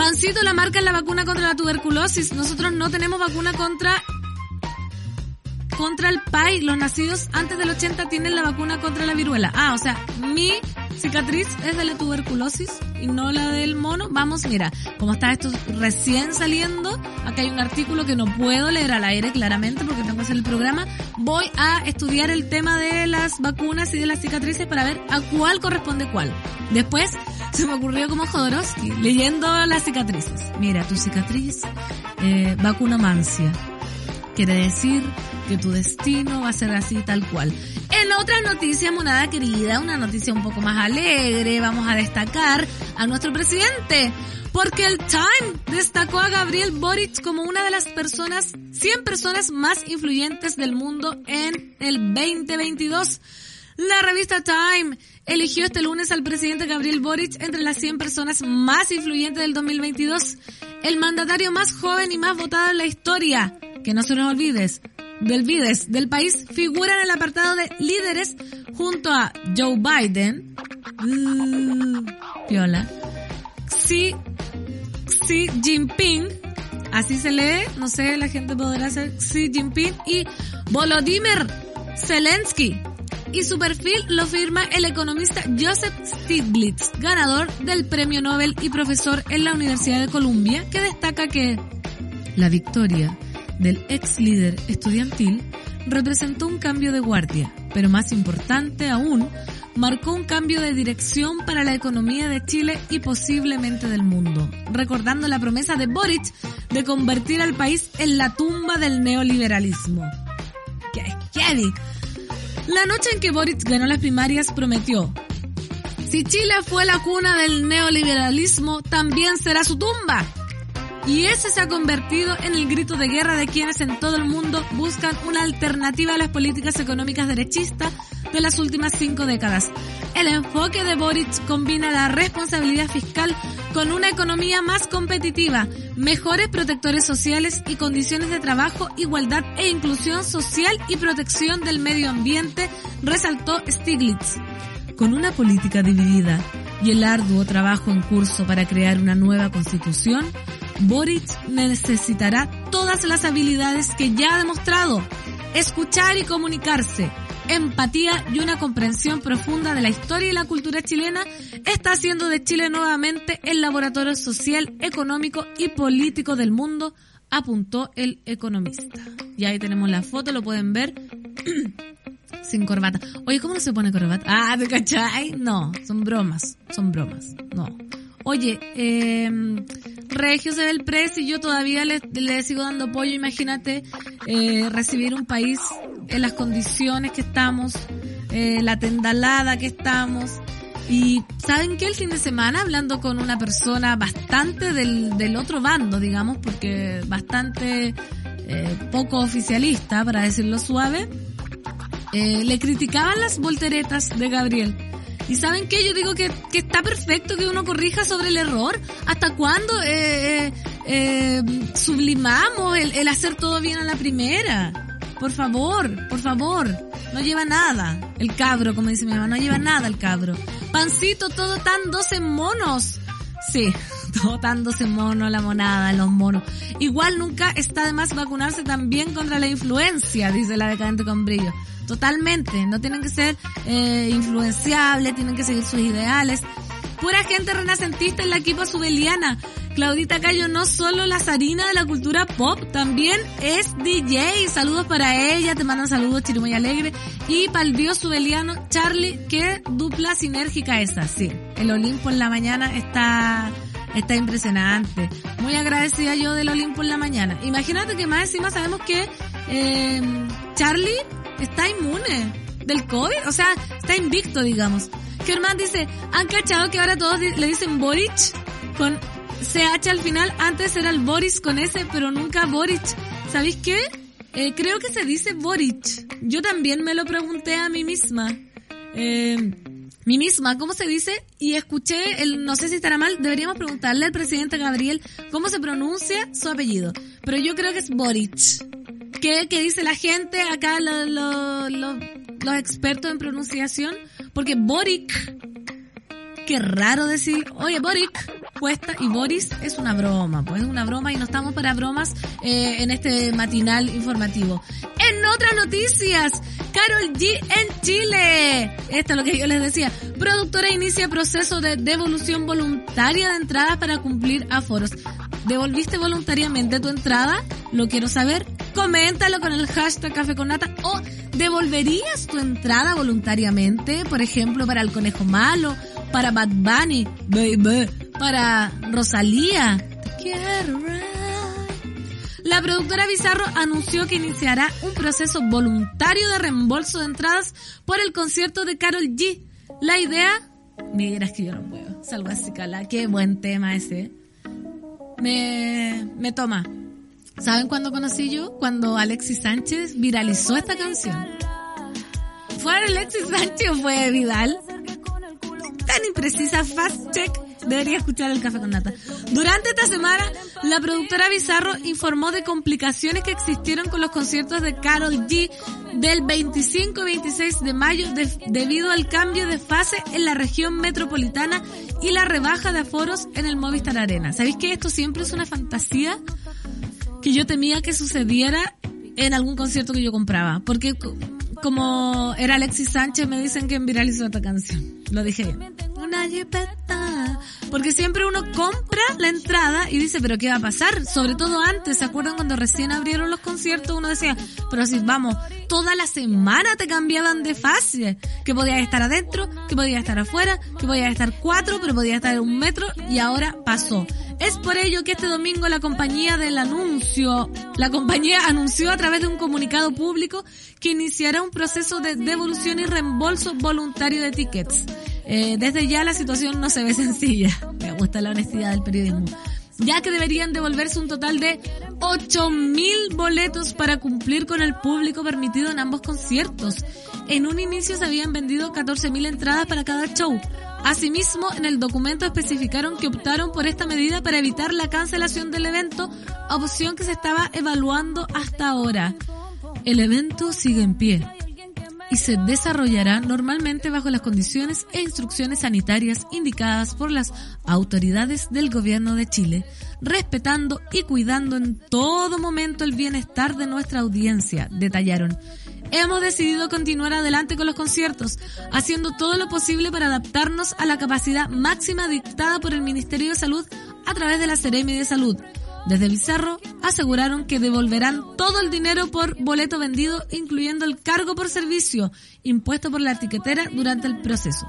S3: Pancito, la marca es la vacuna contra la tuberculosis. Nosotros no tenemos vacuna contra contra el PAI. Los nacidos antes del 80 tienen la vacuna contra la viruela. Ah, o sea, mi cicatriz es de la tuberculosis y no la del mono. Vamos, mira, como está esto recién saliendo, acá hay un artículo que no puedo leer al aire claramente porque tengo que hacer el programa. Voy a estudiar el tema de las vacunas y de las cicatrices para ver a cuál corresponde cuál. Después se me ocurrió como Jodorowsky, leyendo las cicatrices. Mira, tu cicatriz, eh, vacuna mancia. Quiere decir que tu destino va a ser así tal cual. En otras noticias, monada querida, una noticia un poco más alegre, vamos a destacar a nuestro presidente. Porque el Time destacó a Gabriel Boric como una de las personas, 100 personas más influyentes del mundo en el 2022. La revista Time eligió este lunes al presidente Gabriel Boric entre las 100 personas más influyentes del 2022, el mandatario más joven y más votado en la historia. Que no se nos olvides, del país figura en el apartado de líderes junto a Joe Biden, uh, Piola, Xi, Xi Jinping, así se lee, no sé, la gente podrá hacer Xi Jinping y Volodymyr Zelensky. Y su perfil lo firma el economista Joseph Stiglitz, ganador del premio Nobel y profesor en la Universidad de Columbia, que destaca que la victoria del ex líder estudiantil representó un cambio de guardia, pero más importante aún, marcó un cambio de dirección para la economía de Chile y posiblemente del mundo, recordando la promesa de Boric de convertir al país en la tumba del neoliberalismo. ¡Qué heavy! La noche en que Boric ganó las primarias prometió, si Chile fue la cuna del neoliberalismo, también será su tumba. Y ese se ha convertido en el grito de guerra de quienes en todo el mundo buscan una alternativa a las políticas económicas derechistas de las últimas cinco décadas. El enfoque de Boric combina la responsabilidad fiscal con una economía más competitiva, mejores protectores sociales y condiciones de trabajo, igualdad e inclusión social y protección del medio ambiente, resaltó Stiglitz. Con una política dividida y el arduo trabajo en curso para crear una nueva constitución, Boric necesitará todas las habilidades que ya ha demostrado, escuchar y comunicarse, empatía y una comprensión profunda de la historia y la cultura chilena, está haciendo de Chile nuevamente el laboratorio social, económico y político del mundo, apuntó el economista. Y ahí tenemos la foto, lo pueden ver. sin corbata. Oye, ¿cómo no se pone corbata? Ah, ¿te cachai? No, son bromas, son bromas, no. Oye, eh, Regio se ve el precio y yo todavía le, sigo dando apoyo. Imagínate eh, recibir un país en las condiciones que estamos, eh, la tendalada que estamos. Y ¿saben qué? El fin de semana hablando con una persona bastante del, del otro bando, digamos, porque bastante eh, poco oficialista, para decirlo suave, eh, le criticaban las volteretas de Gabriel ¿Y saben qué? Yo digo que, que está perfecto que uno corrija sobre el error. ¿Hasta cuándo eh, eh, eh, sublimamos el, el hacer todo bien a la primera? Por favor, por favor. No lleva nada. El cabro, como dice mi mamá, no lleva nada el cabro. Pancito, todo tan 12 monos. Sí, 12 monos, la monada, los monos. Igual nunca está de más vacunarse también contra la influencia, dice la decadente con brillo. Totalmente, no tienen que ser eh, influenciables, tienen que seguir sus ideales. Pura gente renacentista en la equipa subeliana. Claudita Cayo no solo la zarina de la cultura pop, también es DJ. Saludos para ella, te mandan saludos Chirimoy Alegre. Y para el bio subeliano Charlie, qué dupla sinérgica esa, sí. El Olimpo en la mañana está, está impresionante. Muy agradecida yo del Olimpo en la mañana. Imagínate que más encima sabemos que eh, Charlie está inmune del COVID, o sea, está invicto, digamos. Germán dice, ¿han cachado que ahora todos le dicen Boric? Con CH al final, antes era el Boris con S, pero nunca Boric. ¿Sabéis qué? Eh, creo que se dice Boric. Yo también me lo pregunté a mí misma. Eh, mí misma, ¿cómo se dice? Y escuché, el, no sé si estará mal, deberíamos preguntarle al presidente Gabriel cómo se pronuncia su apellido. Pero yo creo que es Boric. ¿Qué, qué dice la gente acá, lo, lo, lo, los expertos en pronunciación? Porque Boric, qué raro decir, oye Boric, y Boris es una broma, pues es una broma y no estamos para bromas eh, en este matinal informativo. En otras noticias, Carol G en Chile. Esto es lo que yo les decía. Productora inicia proceso de devolución voluntaria de entradas para cumplir aforos. ¿Devolviste voluntariamente tu entrada? Lo quiero saber. Coméntalo con el hashtag Café con Nata o ¿devolverías tu entrada voluntariamente? Por ejemplo, para el Conejo Malo, para Bad Bunny, baby, para Rosalía. La productora Bizarro anunció que iniciará un proceso voluntario de reembolso de entradas por el concierto de Carol G. La idea, mira, es que yo no puedo, salgo así, cala, qué buen tema ese. Me, me toma. ¿Saben cuándo conocí yo? Cuando Alexis Sánchez viralizó esta canción. ¿Fue Alexis Sánchez o fue Vidal? Tan imprecisa, fast check. Debería escuchar el café con nata. Durante esta semana, la productora Bizarro informó de complicaciones que existieron con los conciertos de Carol G del 25 y 26 de mayo debido al cambio de fase en la región metropolitana y la rebaja de aforos en el Movistar Arena. ¿Sabéis que esto siempre es una fantasía que yo temía que sucediera en algún concierto que yo compraba? Porque como era Alexis Sánchez, me dicen que viralizó esta canción. Lo dije bien. Una jipeta. Porque siempre uno compra la entrada y dice, pero ¿qué va a pasar? Sobre todo antes, ¿se acuerdan cuando recién abrieron los conciertos? Uno decía, pero si vamos, toda la semana te cambiaban de fase. Que podías estar adentro, que podías estar afuera, que podías estar cuatro, pero podías estar un metro y ahora pasó. Es por ello que este domingo la compañía del anuncio, la compañía anunció a través de un comunicado público que iniciará un proceso de devolución y reembolso voluntario de tickets. Eh, desde ya la situación no se ve sencilla. Me gusta la honestidad del periodismo. Ya que deberían devolverse un total de 8.000 boletos para cumplir con el público permitido en ambos conciertos. En un inicio se habían vendido 14.000 entradas para cada show. Asimismo, en el documento especificaron que optaron por esta medida para evitar la cancelación del evento, opción que se estaba evaluando hasta ahora. El evento sigue en pie y se desarrollará normalmente bajo las condiciones e instrucciones sanitarias indicadas por las autoridades del gobierno de Chile, respetando y cuidando en todo momento el bienestar de nuestra audiencia, detallaron. Hemos decidido continuar adelante con los conciertos, haciendo todo lo posible para adaptarnos a la capacidad máxima dictada por el Ministerio de Salud a través de la Seremi de Salud. Desde Bizarro aseguraron que devolverán todo el dinero por boleto vendido, incluyendo el cargo por servicio impuesto por la etiquetera durante el proceso.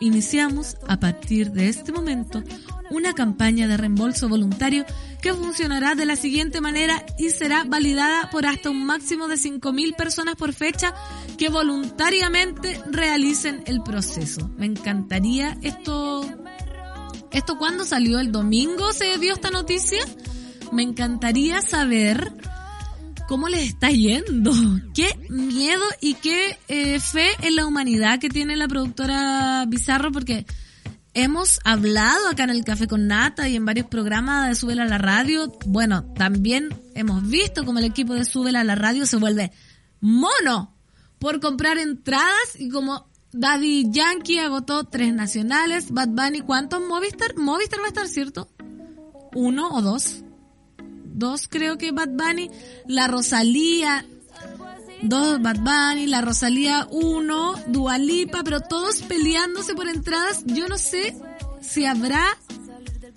S3: Iniciamos, a partir de este momento, una campaña de reembolso voluntario que funcionará de la siguiente manera y será validada por hasta un máximo de 5.000 personas por fecha que voluntariamente realicen el proceso. Me encantaría esto. ¿Esto cuándo salió? ¿El domingo se dio esta noticia? Me encantaría saber cómo les está yendo. Qué miedo y qué eh, fe en la humanidad que tiene la productora Bizarro porque hemos hablado acá en el Café con Nata y en varios programas de Súbela a la Radio. Bueno, también hemos visto como el equipo de Súbela a la Radio se vuelve mono por comprar entradas y como Daddy Yankee agotó tres nacionales, Bad Bunny, ¿cuántos Movistar? Movistar va a estar, ¿cierto? ¿Uno o dos? Dos creo que Bad Bunny, la Rosalía, dos Bad Bunny, la Rosalía uno, Dualipa, pero todos peleándose por entradas. Yo no sé si habrá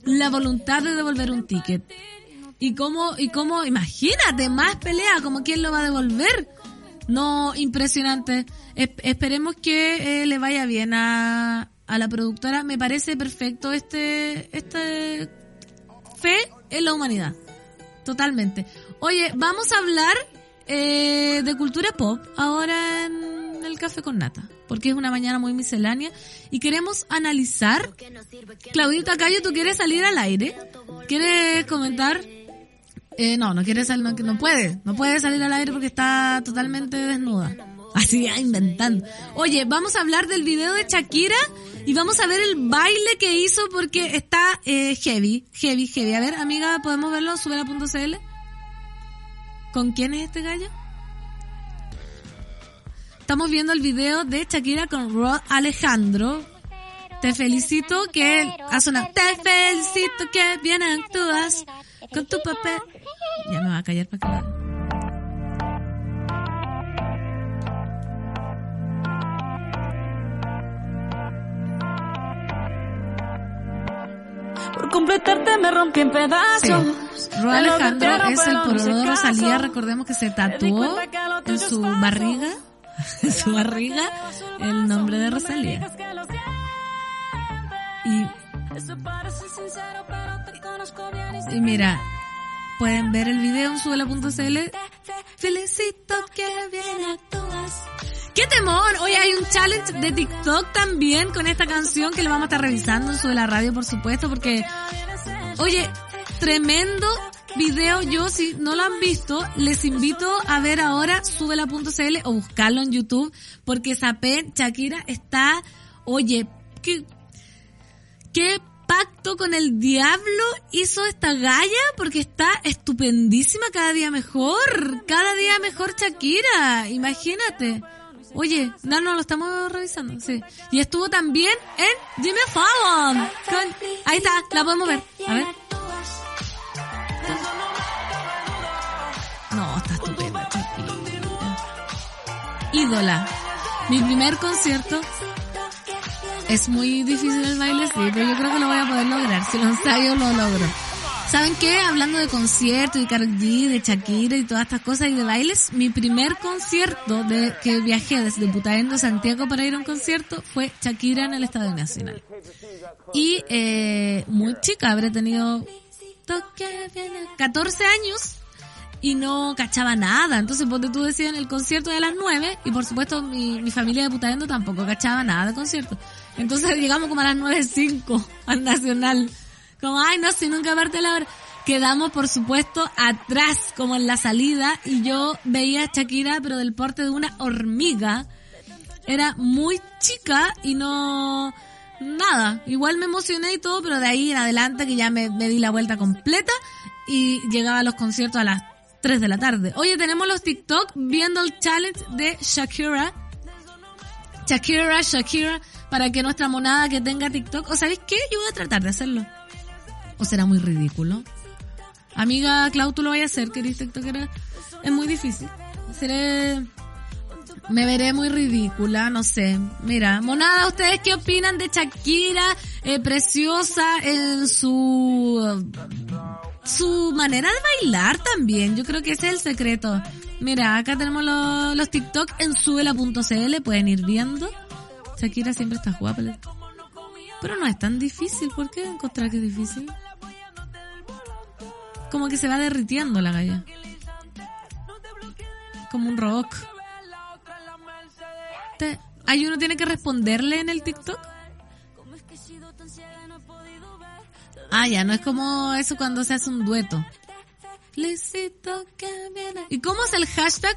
S3: la voluntad de devolver un ticket. Y cómo, y cómo, imagínate, más pelea, como quién lo va a devolver. No, impresionante. esperemos que eh, le vaya bien a, a la productora. Me parece perfecto este, este fe en la humanidad. Totalmente. Oye, vamos a hablar eh, de cultura pop ahora en el café con nata, porque es una mañana muy miscelánea y queremos analizar. Claudita Cayo, ¿tú quieres salir al aire? ¿Quieres comentar? Eh, no, no quiere salir, no, no puede, no puede salir al aire porque está totalmente desnuda. Así, inventando. Oye, vamos a hablar del video de Shakira y vamos a ver el baile que hizo porque está eh, heavy, heavy, heavy. A ver, amiga, ¿podemos verlo? Subela.cl. ¿Con quién es este gallo? Estamos viendo el video de Shakira con Rod Alejandro. Te felicito que ha sonado. Te felicito que bien actúas con tu papel. Ya me va a callar para que
S1: Por completarte me rompí en pedazos.
S3: Sí. Alejandro es el pororo de Rosalía, recordemos que se tatuó en su barriga, en su barriga, el nombre de Rosalía. Y, y mira, pueden ver el video en suela.cl. Felicito que bien actúas. ¡Qué temor! Hoy hay un challenge de TikTok también con esta canción que le vamos a estar revisando en Suela Radio, por supuesto, porque, oye, tremendo video. Yo, si no lo han visto, les invito a ver ahora subela.cl o buscarlo en YouTube, porque Sapé, Shakira está, oye, qué, qué pacto con el diablo hizo esta galla porque está estupendísima cada día mejor. Cada día mejor Shakira. Imagínate. Oye, no, no, lo estamos revisando, sí. Y estuvo también en Jimmy Fallon. ahí está, la podemos ver. A ver. No, está estupenda. Ídola. Mi primer concierto es muy difícil el baile, sí, pero yo creo que lo voy a poder lograr. Si lo ensayo, lo logro. ¿Saben qué? Hablando de conciertos y Karol G, de Shakira y todas estas cosas y de bailes, mi primer concierto de que viajé desde Putaendo Santiago para ir a un concierto fue Shakira en el Estadio Nacional. Y eh, muy chica, habré tenido 14 años y no cachaba nada. Entonces, ponte tú decías en el concierto de las 9 y por supuesto mi, mi familia de Putaendo tampoco cachaba nada de concierto. Entonces llegamos como a las 9.05 al Nacional. Como, ay, no sé, nunca parte la hora. Quedamos, por supuesto, atrás, como en la salida, y yo veía a Shakira, pero del porte de una hormiga. Era muy chica y no... Nada, igual me emocioné y todo, pero de ahí en adelante que ya me, me di la vuelta completa y llegaba a los conciertos a las 3 de la tarde. Oye, tenemos los TikTok viendo el challenge de Shakira. Shakira, Shakira, para que nuestra monada que tenga TikTok, o sabéis qué, yo voy a tratar de hacerlo. ¿O será muy ridículo? Amiga Clau, tú lo vas a hacer, que eres tiktokera. Es muy difícil. Seré... Me veré muy ridícula, no sé. Mira, monada, ¿ustedes qué opinan de Shakira? Eh, preciosa en su... Su manera de bailar también. Yo creo que ese es el secreto. Mira, acá tenemos los, los TikTok en suela.cl, pueden ir viendo. Shakira siempre está guapa. Pero no es tan difícil, ¿por qué encontrar que es difícil? Como que se va derritiendo la galla. Como un rock. Te, ¿Hay uno tiene que responderle en el TikTok? Ah, ya, no es como eso cuando se hace un dueto. ¿Y cómo es el hashtag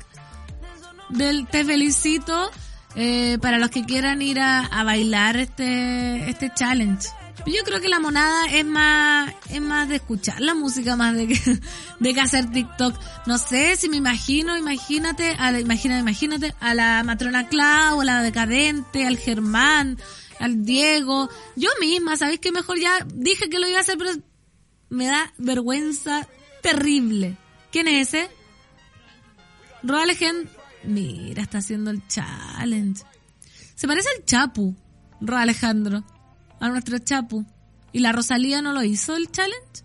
S3: del te felicito eh, para los que quieran ir a, a bailar este, este challenge? Yo creo que la monada es más, es más de escuchar la música más de que, de que hacer TikTok. No sé si me imagino, imagínate, a la, imagínate, imagínate, a la matrona Clau, a la decadente, al Germán, al Diego. Yo misma, ¿sabéis que mejor ya dije que lo iba a hacer, pero me da vergüenza terrible. ¿Quién es ese? Roa Legend. Mira, está haciendo el challenge. Se parece al Chapu, Roa Alejandro a nuestro Chapu. ¿Y la Rosalía no lo hizo el challenge?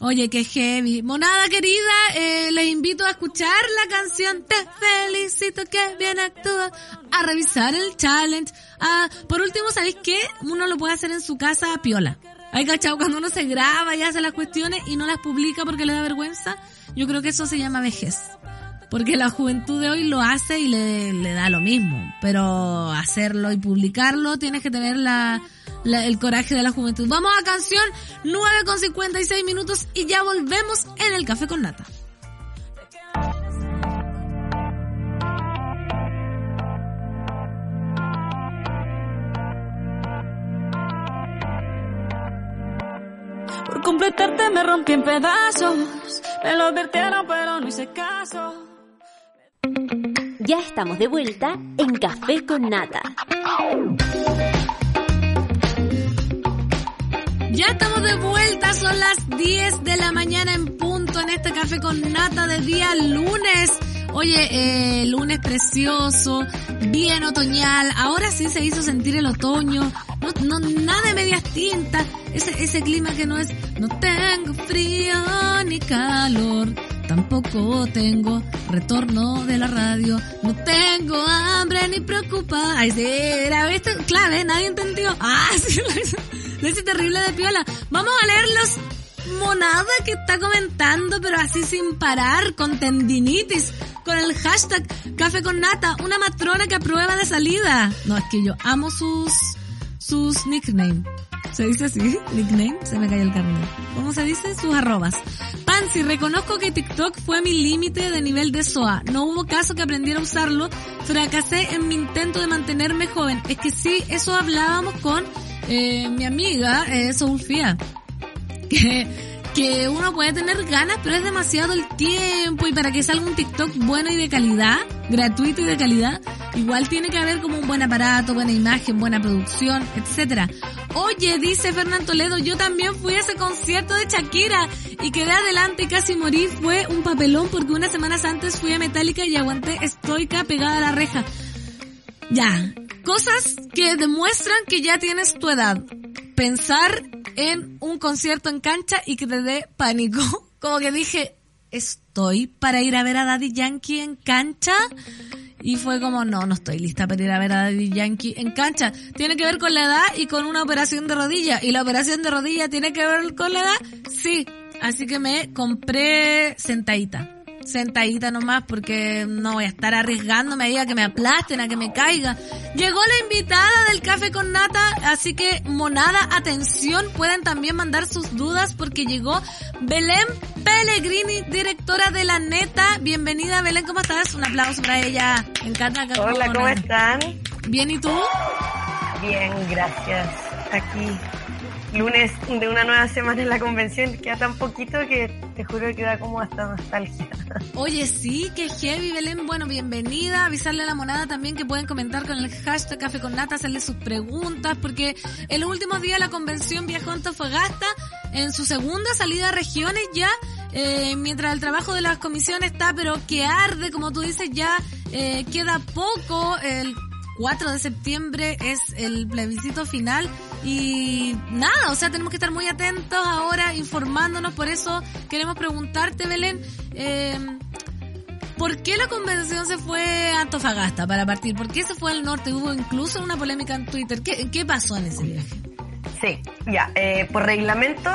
S3: Oye, qué heavy. Monada querida, eh, les invito a escuchar la canción Te felicito que bien actúa, a revisar el challenge. Ah, por último, ¿sabéis qué? Uno lo puede hacer en su casa a piola. Hay cachado cuando uno se graba y hace las cuestiones y no las publica porque le da vergüenza. Yo creo que eso se llama vejez. Porque la juventud de hoy lo hace y le, le da lo mismo. Pero hacerlo y publicarlo tienes que tener la, el coraje de la juventud. Vamos a canción 9 con 56 minutos y ya volvemos en el café con nata.
S1: Por completarte me rompí en pedazos. Me lo advirtieron, pero no hice caso.
S2: Ya estamos de vuelta en Café con Nata.
S3: Ya estamos de vuelta, son las 10 de la mañana en punto en este café con nata de día lunes. Oye, eh, lunes precioso, bien otoñal, ahora sí se hizo sentir el otoño, no, no nada de medias tintas, ese, ese clima que no es, no tengo frío ni calor, tampoco tengo retorno de la radio, no tengo hambre ni preocupa. Ay, sí, era esto clave, nadie entendió. Ah, sí, lo hice, terrible de piola. Vamos a leer los monada que está comentando, pero así sin parar, con tendinitis, con el hashtag café con nata, una matrona que aprueba de salida. No, es que yo amo sus, sus nicknames. ¿Se dice así? ¿Nickname? Se me cayó el carnet. ¿Cómo se dice? Sus arrobas. Pansy, reconozco que TikTok fue mi límite de nivel de SOA. No hubo caso que aprendiera a usarlo. Fracasé en mi intento de mantenerme joven. Es que sí, eso hablábamos con eh, mi amiga eh, Soulfia. Que, que uno puede tener ganas, pero es demasiado el tiempo y para que salga un TikTok bueno y de calidad, gratuito y de calidad, igual tiene que haber como un buen aparato, buena imagen, buena producción, etcétera. Oye, dice Fernando Toledo, yo también fui a ese concierto de Shakira y quedé adelante y casi morí. Fue un papelón porque unas semanas antes fui a Metallica y aguanté estoica pegada a la reja. Ya, cosas que demuestran que ya tienes tu edad. Pensar en un concierto en cancha y que te dé pánico. Como que dije, estoy para ir a ver a Daddy Yankee en cancha. Y fue como, no, no estoy lista para ir a ver a Daddy Yankee en cancha. Tiene que ver con la edad y con una operación de rodilla. ¿Y la operación de rodilla tiene que ver con la edad? Sí. Así que me compré sentadita sentadita nomás porque no voy a estar arriesgándome ahí a que me aplasten, a que me caiga. Llegó la invitada del café con nata, así que monada, atención, pueden también mandar sus dudas porque llegó Belén Pellegrini, directora de La Neta. Bienvenida Belén, ¿cómo estás? Un aplauso para ella. Me encanta.
S4: Hola, ¿cómo están?
S3: Bien, ¿y tú?
S4: Bien, gracias. Aquí lunes de una nueva semana en la convención. Queda tan poquito que te juro que da como hasta nostalgia.
S3: Oye, sí, que heavy, Belén. Bueno, bienvenida. Avisarle a la monada también que pueden comentar con el hashtag Café con Nata, hacerle sus preguntas, porque en los últimos días la convención viajó a Antofagasta en su segunda salida a regiones ya. Eh, mientras el trabajo de las comisiones está, pero que arde, como tú dices, ya eh, queda poco. El 4 de septiembre es el plebiscito final y nada, o sea, tenemos que estar muy atentos ahora, informándonos, por eso queremos preguntarte, Belén, eh, ¿por qué la convención se fue a Antofagasta para partir? ¿Por qué se fue al norte? Hubo incluso una polémica en Twitter. ¿Qué, qué pasó en ese viaje?
S4: Sí, ya, eh, por reglamento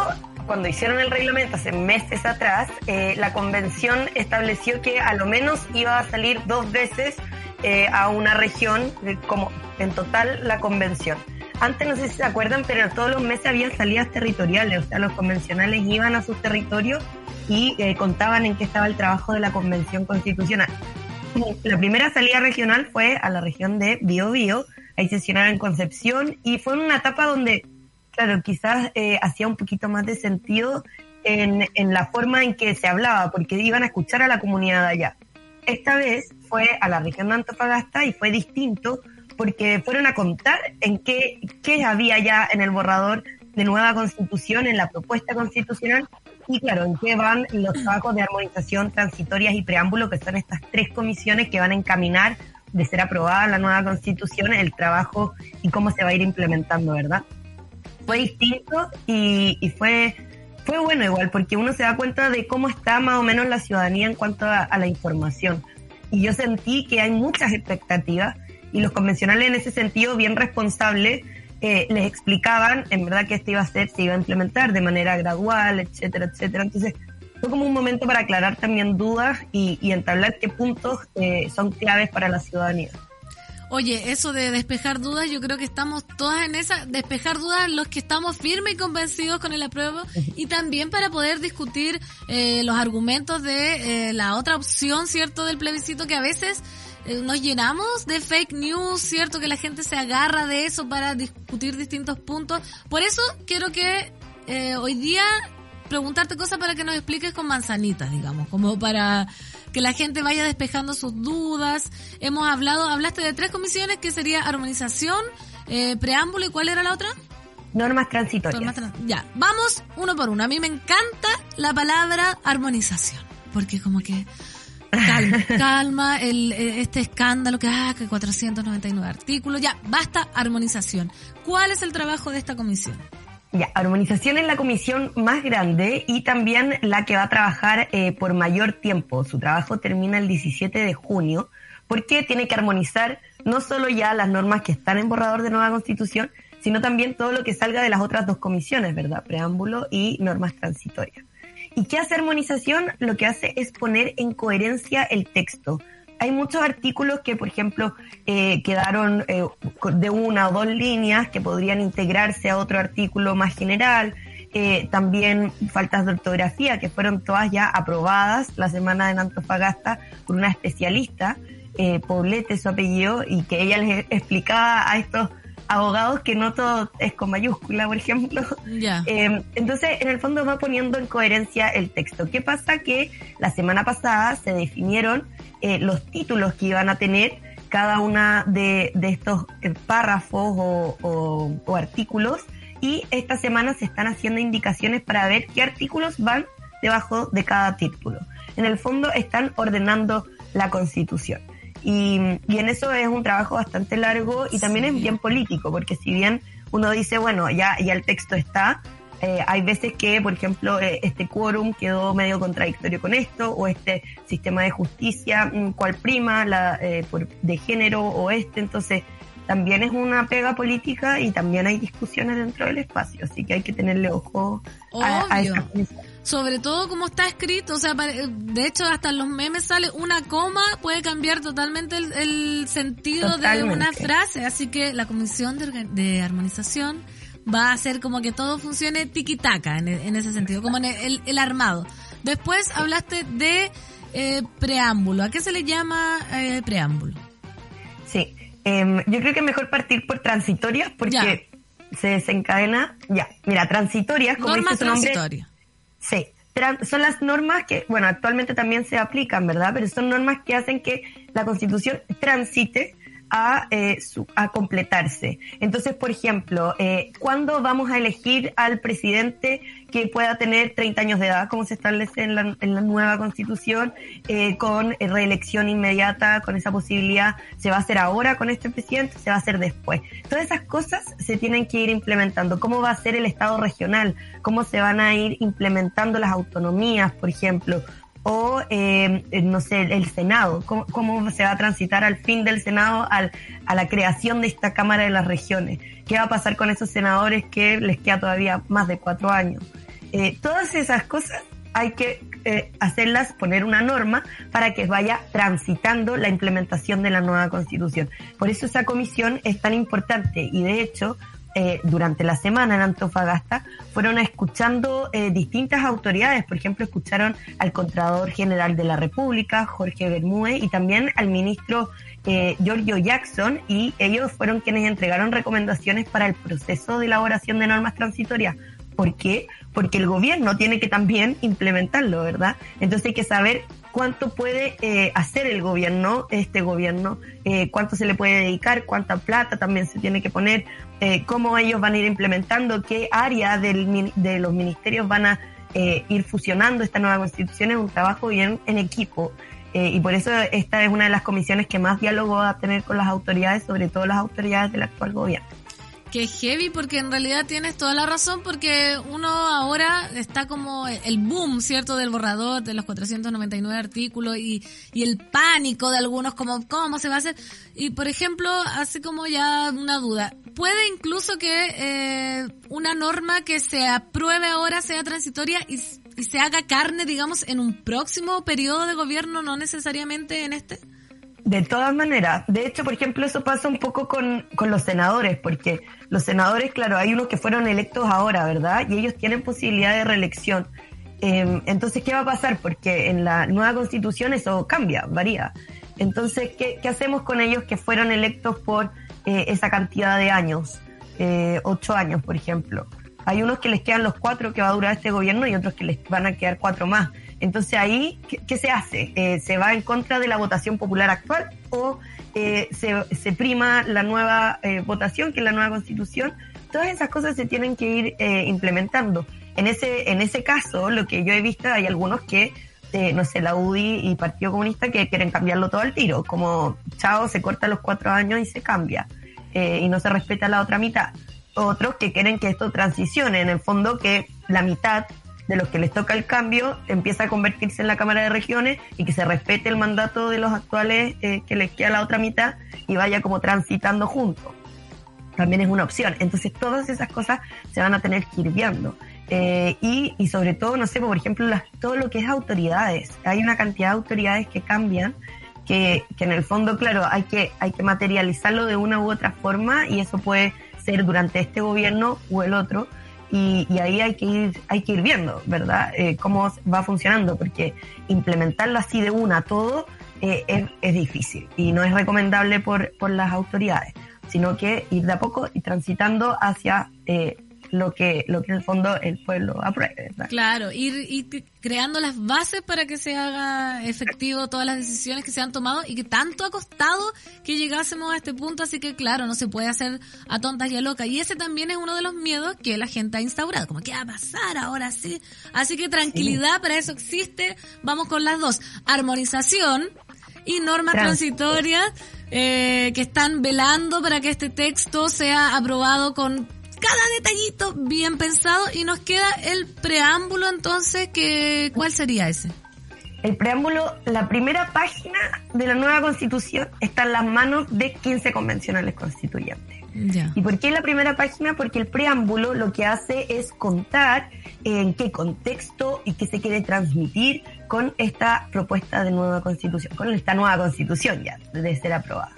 S4: cuando hicieron el reglamento hace meses atrás, eh, la convención estableció que a lo menos iba a salir dos veces eh, a una región, como en total la convención. Antes no sé si se acuerdan, pero todos los meses había salidas territoriales, o sea, los convencionales iban a sus territorios y eh, contaban en qué estaba el trabajo de la convención constitucional. La primera salida regional fue a la región de Biobío, ahí sesionaron en Concepción y fue una etapa donde, claro, quizás eh, hacía un poquito más de sentido en, en la forma en que se hablaba, porque iban a escuchar a la comunidad allá. Esta vez fue a la región de Antofagasta y fue distinto porque fueron a contar en qué, qué había ya en el borrador de nueva constitución, en la propuesta constitucional, y claro, en qué van los trabajos de armonización transitorias y preámbulo, que son estas tres comisiones que van a encaminar de ser aprobada la nueva constitución, el trabajo y cómo se va a ir implementando, ¿verdad? Fue distinto y, y fue, fue bueno igual, porque uno se da cuenta de cómo está más o menos la ciudadanía en cuanto a la información y yo sentí que hay muchas expectativas y los convencionales en ese sentido bien responsables eh, les explicaban en verdad que esto iba a ser, se iba a implementar de manera gradual, etcétera, etcétera. Entonces fue como un momento para aclarar también dudas y, entablar qué puntos eh, son claves para la ciudadanía.
S3: Oye, eso de despejar dudas, yo creo que estamos todas en esa, despejar dudas los que estamos firmes y convencidos con el apruebo y también para poder discutir eh, los argumentos de eh, la otra opción, ¿cierto?, del plebiscito que a veces nos llenamos de fake news, ¿cierto?, que la gente se agarra de eso para discutir distintos puntos. Por eso quiero que hoy día preguntarte cosas para que nos expliques con manzanitas, digamos, como para que la gente vaya despejando sus dudas. Hemos hablado, hablaste de tres comisiones que sería armonización, eh, preámbulo y cuál era la otra?
S4: Normas transitorias.
S3: ya, vamos uno por uno. A mí me encanta la palabra armonización, porque como que calma, calma el, eh, este escándalo que, ah, que 499 artículos, ya, basta armonización. ¿Cuál es el trabajo de esta comisión?
S4: Ya, armonización es la comisión más grande y también la que va a trabajar eh, por mayor tiempo. Su trabajo termina el 17 de junio porque tiene que armonizar no solo ya las normas que están en borrador de nueva constitución, sino también todo lo que salga de las otras dos comisiones, ¿verdad? Preámbulo y normas transitorias. ¿Y qué hace armonización? Lo que hace es poner en coherencia el texto. Hay muchos artículos que, por ejemplo, eh, quedaron eh, de una o dos líneas que podrían integrarse a otro artículo más general. Eh, también faltas de ortografía que fueron todas ya aprobadas la semana en Antofagasta por una especialista, eh, Poblete su apellido, y que ella les explicaba a estos abogados que no todo es con mayúscula, por ejemplo. Eh, entonces, en el fondo va poniendo en coherencia el texto. ¿Qué pasa? Que la semana pasada se definieron eh, los títulos que iban a tener cada una de, estos eh, párrafos o, o artículos y esta semana se están haciendo indicaciones para ver qué artículos van debajo de cada título. En el fondo están ordenando la constitución. Y, en eso es un trabajo bastante largo y también es bien político, porque si bien uno dice, bueno, ya, ya el texto está, eh, hay veces que, por ejemplo, eh, este quórum quedó medio contradictorio con esto, o este sistema de justicia, mm, cuál prima, la, eh, por, de género o este, entonces también es una pega política y también hay discusiones dentro del espacio, así que hay que tenerle ojo a, a esa
S3: sobre todo como está escrito, o sea, de hecho hasta en los memes sale una coma, puede cambiar totalmente el, sentido de una frase, así que la Comisión de, Armonización va a hacer como que todo funcione tiki-taka en, en, ese sentido, como en el, el armado. Después hablaste de eh, preámbulo, ¿a qué se le llama eh, preámbulo?
S4: Sí, em, yo creo que es mejor partir por transitorias porque se desencadena, ya, mira, transitorias, como dice su nombre Sí, son las normas que, bueno, actualmente también se aplican, ¿verdad? Pero son normas que hacen que la Constitución transite a, eh, a completarse. Entonces, por ejemplo, eh, ¿cuándo vamos a elegir al presidente que pueda tener 30 años de edad, como se establece en la, en la nueva constitución, eh, con reelección inmediata, con esa posibilidad? ¿Se va a hacer ahora con este presidente? ¿Se va a hacer después? Todas esas cosas se tienen que ir implementando. ¿Cómo va a ser el Estado regional? ¿Cómo se van a ir implementando las autonomías, por ejemplo? O, eh, no sé, el Senado, ¿Cómo, cómo, se va a transitar al fin del Senado al, a la creación de esta Cámara de las Regiones, qué va a pasar con esos senadores que les queda todavía más de cuatro años. Eh, todas esas cosas hay que eh, hacerlas, poner una norma para que vaya transitando la implementación de la nueva constitución. Por eso esa comisión es tan importante y de hecho eh, durante la semana en Antofagasta fueron escuchando eh, distintas autoridades. Por ejemplo, escucharon al Contralor General de la República, Jorge Bermúdez, y también al ministro eh, Giorgio Jackson, y ellos fueron quienes entregaron recomendaciones para el proceso de elaboración de normas transitorias. ¿Por qué? Porque el gobierno tiene que también implementarlo, ¿verdad? Entonces hay que saber cuánto puede eh, hacer el gobierno, este gobierno, eh, cuánto se le puede dedicar, cuánta plata también se tiene que poner, eh, cómo ellos van a ir implementando, qué área del, de los ministerios van a ir fusionando esta nueva constitución, es un trabajo bien en equipo. y por eso esta es una de las comisiones que más diálogo va a tener con las autoridades, sobre todo las autoridades del actual gobierno
S3: que heavy porque en realidad tienes toda la razón porque uno ahora está como el boom, ¿cierto? Del borrador de los 499 artículos y, y el pánico de algunos como cómo se va a hacer. Y por ejemplo, hace como ya una duda. ¿Puede incluso que eh, una norma que se apruebe ahora sea transitoria y, y se haga carne, digamos, en un próximo periodo de gobierno, no necesariamente en este?
S4: De todas maneras, de hecho, por ejemplo, eso pasa un poco con, con los senadores, porque los senadores, claro, hay unos que fueron electos ahora, ¿verdad? Y ellos tienen posibilidad de reelección. Em, entonces, ¿qué va a pasar? Porque en la nueva constitución eso cambia, varía. Entonces, ¿qué, qué hacemos con ellos que fueron electos por eh, esa cantidad de años? Eh, ocho años, por ejemplo. Hay unos que les quedan los cuatro que va a durar este gobierno y otros que les van a quedar cuatro más. Entonces ahí, ¿qué, se hace? Eh, ¿Se va en contra de la votación popular actual o eh, se, prima la nueva eh, votación, que es la nueva constitución? Todas esas cosas se tienen que ir implementando. En ese, en ese caso, lo que yo he visto, hay algunos que, no sé, la UDI y Partido Comunista que quieren cambiarlo todo al tiro, como, chao, se corta los cuatro años y se cambia, y no se respeta la otra mitad. Otros que quieren que esto transicione, en el fondo que la mitad de los que les toca el cambio empieza a convertirse en la Cámara de Regiones y que se respete el mandato de los actuales eh, que les queda la otra mitad y vaya como transitando juntos. también es una opción. Entonces todas esas cosas se van a tener que ir viendo. Eh, y, y, sobre todo, no sé, por ejemplo, las, todo lo que es autoridades. Hay una cantidad de autoridades que cambian, que, que en el fondo, claro, hay que, hay que materializarlo de una u otra forma y eso puede ser durante este gobierno o el otro. Y, y ahí hay que ir, hay que ir viendo, ¿verdad? Eh, cómo va funcionando, porque implementarlo así de una todo eh, es, es, difícil y no es recomendable por, por las autoridades, sino que ir de a poco y transitando hacia eh, lo que, lo que en el fondo el pueblo apruebe. ¿verdad?
S3: Claro, ir, ir creando las bases para que se haga efectivo todas las decisiones que se han tomado y que tanto ha costado que llegásemos a este punto, así que claro, no se puede hacer a tontas y a locas. Y ese también es uno de los miedos que la gente ha instaurado, como que va a pasar ahora sí. Así que tranquilidad, sí. para eso existe. Vamos con las dos. Armonización y normas transitorias eh, que están velando para que este texto sea aprobado con cada detallito bien pensado y nos queda el preámbulo entonces que ¿cuál sería ese?
S4: El preámbulo, la primera página de la nueva constitución está en las manos de 15 convencionales constituyentes. ¿Y por qué la primera página? Porque el preámbulo lo que hace es contar en qué contexto y qué se quiere transmitir con esta propuesta de nueva constitución, con esta nueva constitución ya de ser aprobada.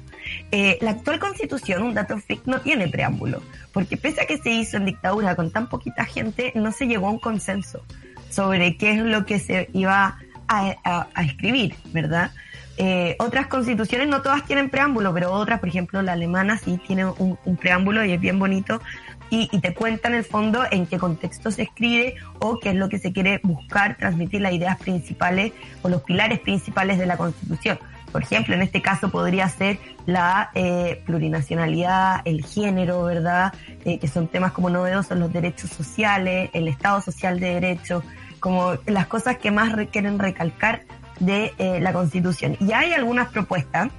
S4: Eh, la actual constitución, un dato freak, no tiene preámbulo, porque pese a que se hizo en dictadura con tan poquita gente, no se llegó a un consenso sobre qué es lo que se iba a, escribir, ¿verdad? Eh, otras constituciones no todas tienen preámbulo, pero otras, por ejemplo, la alemana sí tiene un, un preámbulo y es bien bonito y, y, te cuenta en el fondo en qué contexto se escribe o qué es lo que se quiere buscar, transmitir las ideas principales o los pilares principales de la constitución. Por ejemplo, en este caso podría ser la eh, plurinacionalidad, el género, ¿verdad? Eh, que son temas como novedosos, los derechos sociales, el Estado social de derecho, como las cosas que más quieren recalcar de eh, la Constitución. Y hay algunas propuestas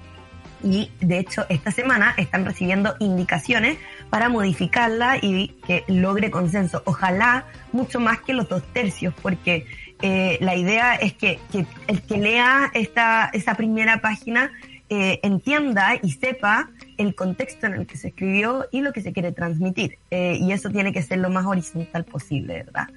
S4: y de hecho esta semana están recibiendo indicaciones para modificarla y que logre consenso. Ojalá mucho más que los dos tercios, porque eh, la idea es que, que, el que lea esta, esa primera página eh, entienda y sepa el contexto en el que se escribió y lo que se quiere transmitir. Eh, y eso tiene que ser lo más horizontal posible, ¿verdad?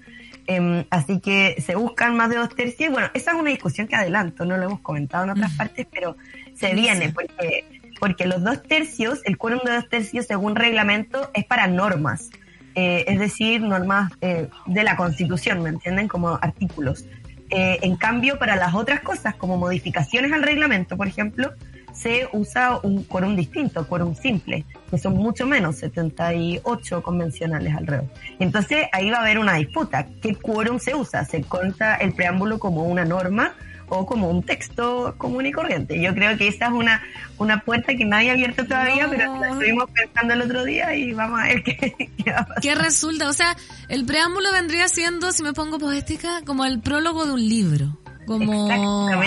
S4: Eh, así que se buscan más de dos tercios. Bueno, esa es una discusión que adelanto, no lo hemos comentado en otras partes, pero se viene porque, porque los dos tercios, el quórum de dos tercios según reglamento es para normas. Eh, es decir, normas eh, de la Constitución, ¿me entienden? Como artículos. Eh, en cambio, para las otras cosas, como modificaciones al reglamento, por ejemplo, se usa un quórum distinto, quórum simple, que son mucho menos, 78 convencionales alrededor. Entonces, ahí va a haber una disputa. ¿Qué quórum se usa? ¿Se cuenta el preámbulo como una norma o como un texto común y corriente. Yo creo que esa es una, una puerta que nadie ha abierto todavía, no. pero la estuvimos pensando el otro día y vamos a ver qué, qué va a pasar.
S3: ¿Qué resulta? O sea, el preámbulo vendría siendo, si me pongo poética, como el prólogo de un libro como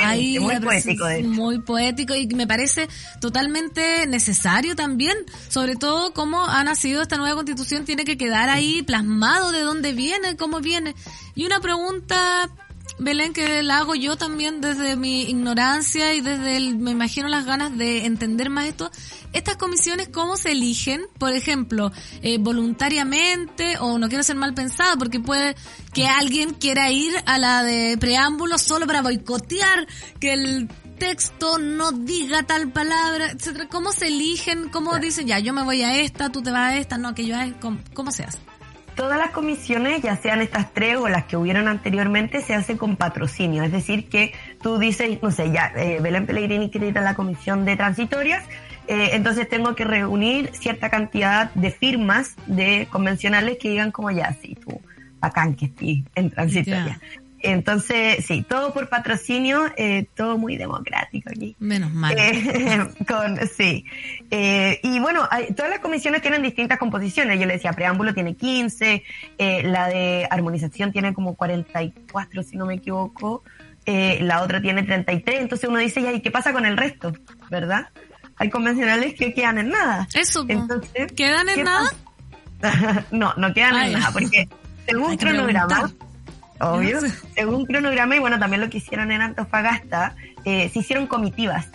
S3: ahí
S4: muy poético de
S3: muy poético y me parece totalmente necesario también sobre todo cómo ha nacido esta nueva constitución tiene que quedar ahí plasmado de dónde viene cómo viene y una pregunta Belén, que la hago yo también desde mi ignorancia y desde, el, me imagino, las ganas de entender más esto. Estas comisiones, ¿cómo se eligen? Por ejemplo, eh, voluntariamente o no quiero ser mal pensado porque puede que alguien quiera ir a la de preámbulo solo para boicotear que el texto no diga tal palabra, etcétera. ¿Cómo se eligen? ¿Cómo dicen, ya, yo me voy a esta, tú te vas a esta, no, que yo a ¿Cómo, cómo se hace?
S4: Todas las comisiones, ya sean estas tres o las que hubieron anteriormente, se hacen con patrocinio. Es decir, que tú dices, no sé, ya, eh, Belén Pellegrini quiere ir a la comisión de transitorias, eh, entonces tengo que reunir cierta cantidad de firmas de convencionales que digan como ya, sí, tú, bacán que estoy en transitoria. Entonces, sí, todo por patrocinio, eh, todo muy democrático aquí.
S3: Menos mal.
S4: Eh, con, sí. Eh, y bueno, hay, todas las comisiones tienen distintas composiciones. Yo le decía, preámbulo tiene 15, eh, la de armonización tiene como 44, si no me equivoco. Eh, la otra tiene 33. Entonces uno dice, ¿y qué pasa con el resto? ¿Verdad? Hay convencionales que quedan en nada.
S3: Eso, Entonces, ¿quedan en nada?
S4: no, no quedan Ay. en nada, porque según cronograma obvio. Según cronograma, y bueno, también lo que hicieron en Antofagasta, eh, se hicieron comitivas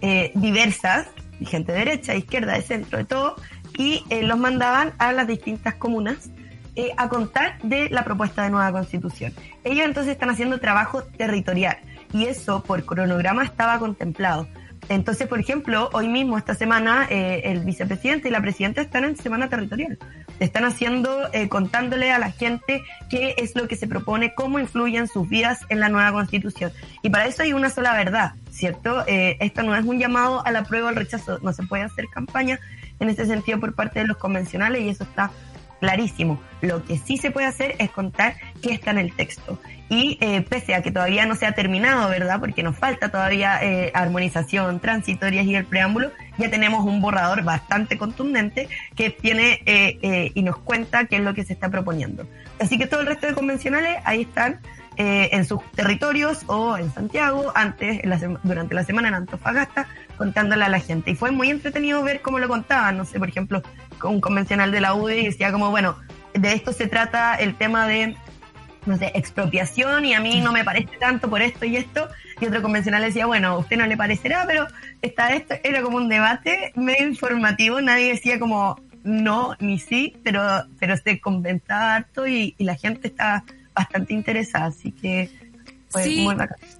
S4: eh, diversas, gente de derecha, izquierda, de centro, de todo, y eh, los mandaban a las distintas comunas eh, a contar de la propuesta de nueva constitución. Ellos entonces están haciendo trabajo territorial y eso por cronograma estaba contemplado. Entonces, por ejemplo, hoy mismo, esta semana, eh, el vicepresidente y la presidenta están en semana territorial. Están haciendo, eh, contándole a la gente qué es lo que se propone, cómo influyen sus vidas en la nueva constitución. Y para eso hay una sola verdad, ¿cierto? Eh, esto no es un llamado a la prueba o al rechazo. No se puede hacer campaña en ese sentido por parte de los convencionales y eso está clarísimo. Lo que sí se puede hacer es contar qué está en el texto. Y eh, pese a que todavía no se ha terminado, ¿verdad? Porque nos falta todavía eh, armonización, transitorias y el preámbulo, ya tenemos un borrador bastante contundente que tiene eh, y nos cuenta qué es lo que se está proponiendo. Así que todo el resto de convencionales ahí están en sus territorios o en Santiago, antes, durante la semana en Antofagasta, contándole a la gente. Y fue muy entretenido ver cómo lo contaban. No sé, por ejemplo, un convencional de la UDI decía como, bueno, de esto se trata el tema de, no sé, expropiación y a mí no me parece tanto por esto y esto. Y otro convencional decía, bueno, a usted no le parecerá, pero está esto. Era como un debate medio informativo. Nadie decía como no ni sí, pero, pero se comentaba harto y, y la gente está bastante interesada. Así que
S3: sí,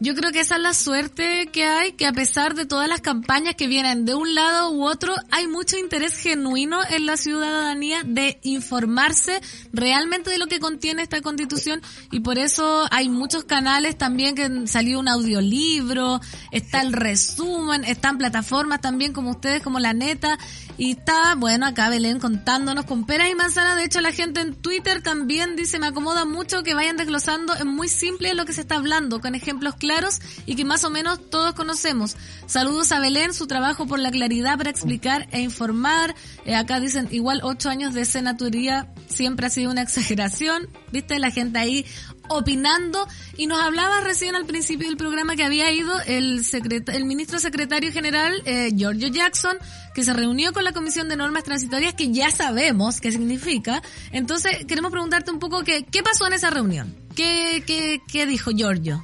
S3: yo creo que esa es la suerte que hay, que a pesar de todas las campañas que vienen de un lado u otro, hay mucho interés genuino en la ciudadanía de informarse realmente de lo que contiene esta constitución y por eso hay muchos canales también que salió un audiolibro, está el resumen, están plataformas también como ustedes, como la neta, y está, bueno, acá Belén contándonos con peras y manzanas. De hecho, la gente en Twitter también dice, me acomoda mucho que vayan desglosando. Es muy simple lo que se está hablando, con ejemplos claros y que más o menos todos conocemos. Saludos a Belén, su trabajo por la claridad para explicar e informar. Eh, acá dicen, igual ocho años de senaturía siempre ha sido una exageración. Viste, la gente ahí opinando y nos hablaba recién al principio del programa que había ido el, el ministro secretario general eh, Giorgio Jackson que se reunió con la Comisión de Normas Transitorias que ya sabemos qué significa. Entonces queremos preguntarte un poco qué pasó en esa reunión. ¿Qué, qué, qué dijo Giorgio?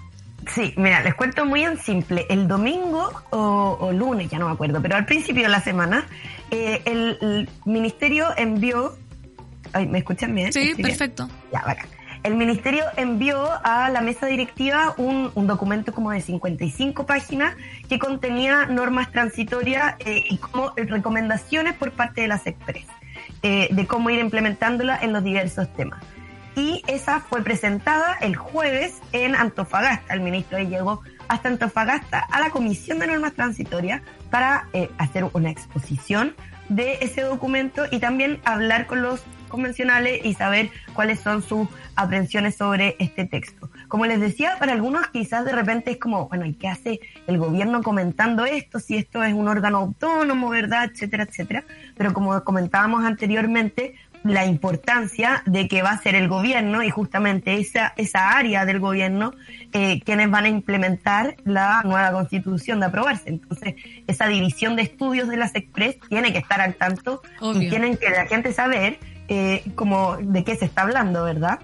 S4: Sí, mira, les cuento muy en simple. El domingo o, lunes, ya no me acuerdo, pero al principio de la semana, eh, el, ministerio envió... Ay, ¿Me escuchan bien?
S3: Sí, perfecto.
S4: Ya, bacán el ministerio envió a la mesa directiva un, documento como de 55 páginas que contenía normas transitorias eh, y como recomendaciones por parte de las Express eh, de cómo ir implementándola en los diversos temas. Y esa fue presentada el jueves en Antofagasta. El ministro ahí llegó hasta Antofagasta a la Comisión de Normas Transitorias para eh, hacer una exposición de ese documento y también hablar con los convencionales y saber cuáles son sus aprensiones sobre este texto. Como les decía, para algunos quizás de repente es como, bueno, ¿y qué hace el gobierno comentando esto? Si esto es un órgano autónomo, ¿verdad? Etcétera, etcétera. Pero como comentábamos anteriormente, la importancia de que va a ser el gobierno y justamente esa, esa área del gobierno eh, quienes van a implementar la nueva constitución de aprobarse. Entonces, esa división de estudios de las Express tiene que estar al tanto y tienen que la gente saber eh, como de qué se está hablando, ¿verdad?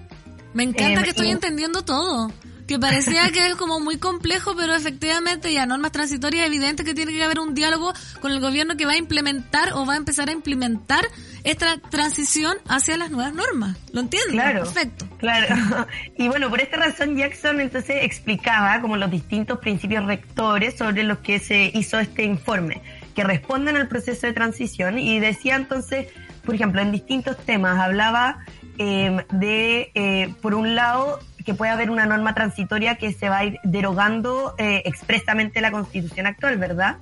S3: Me encanta eh, que estoy entendiendo todo. Que parecía que es como muy complejo, pero efectivamente ya normas transitorias evidente que tiene que haber un diálogo con el gobierno que va a implementar o va a empezar a implementar esta transición hacia las nuevas normas. ¿Lo entiendo?
S4: Claro. Perfecto. Claro. Y bueno, por esta razón Jackson entonces explicaba como los distintos principios rectores sobre los que se hizo este informe, que responden al proceso de transición y decía entonces por ejemplo, en distintos temas hablaba eh, de, eh, por un lado, que puede haber una norma transitoria que se va a ir derogando eh, expresamente la constitución actual, ¿verdad?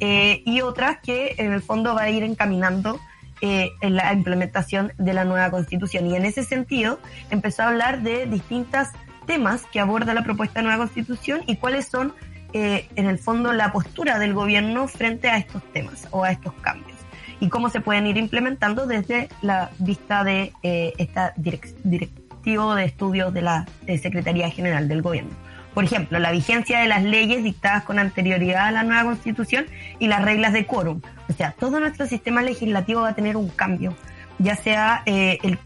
S4: y otras que en el fondo va a ir encaminando en la implementación de la nueva constitución. Y en ese sentido empezó a hablar de distintos temas que aborda la propuesta de nueva constitución y cuáles son, en el fondo, la postura del gobierno frente a estos temas o a estos cambios y cómo se pueden ir implementando desde la vista de eh, esta de estudios de la Secretaría General del Gobierno. Por ejemplo, la vigencia de las leyes dictadas con anterioridad a la nueva Constitución y las reglas de quórum. O sea, todo nuestro sistema legislativo va a tener un cambio, ya sea eh, el,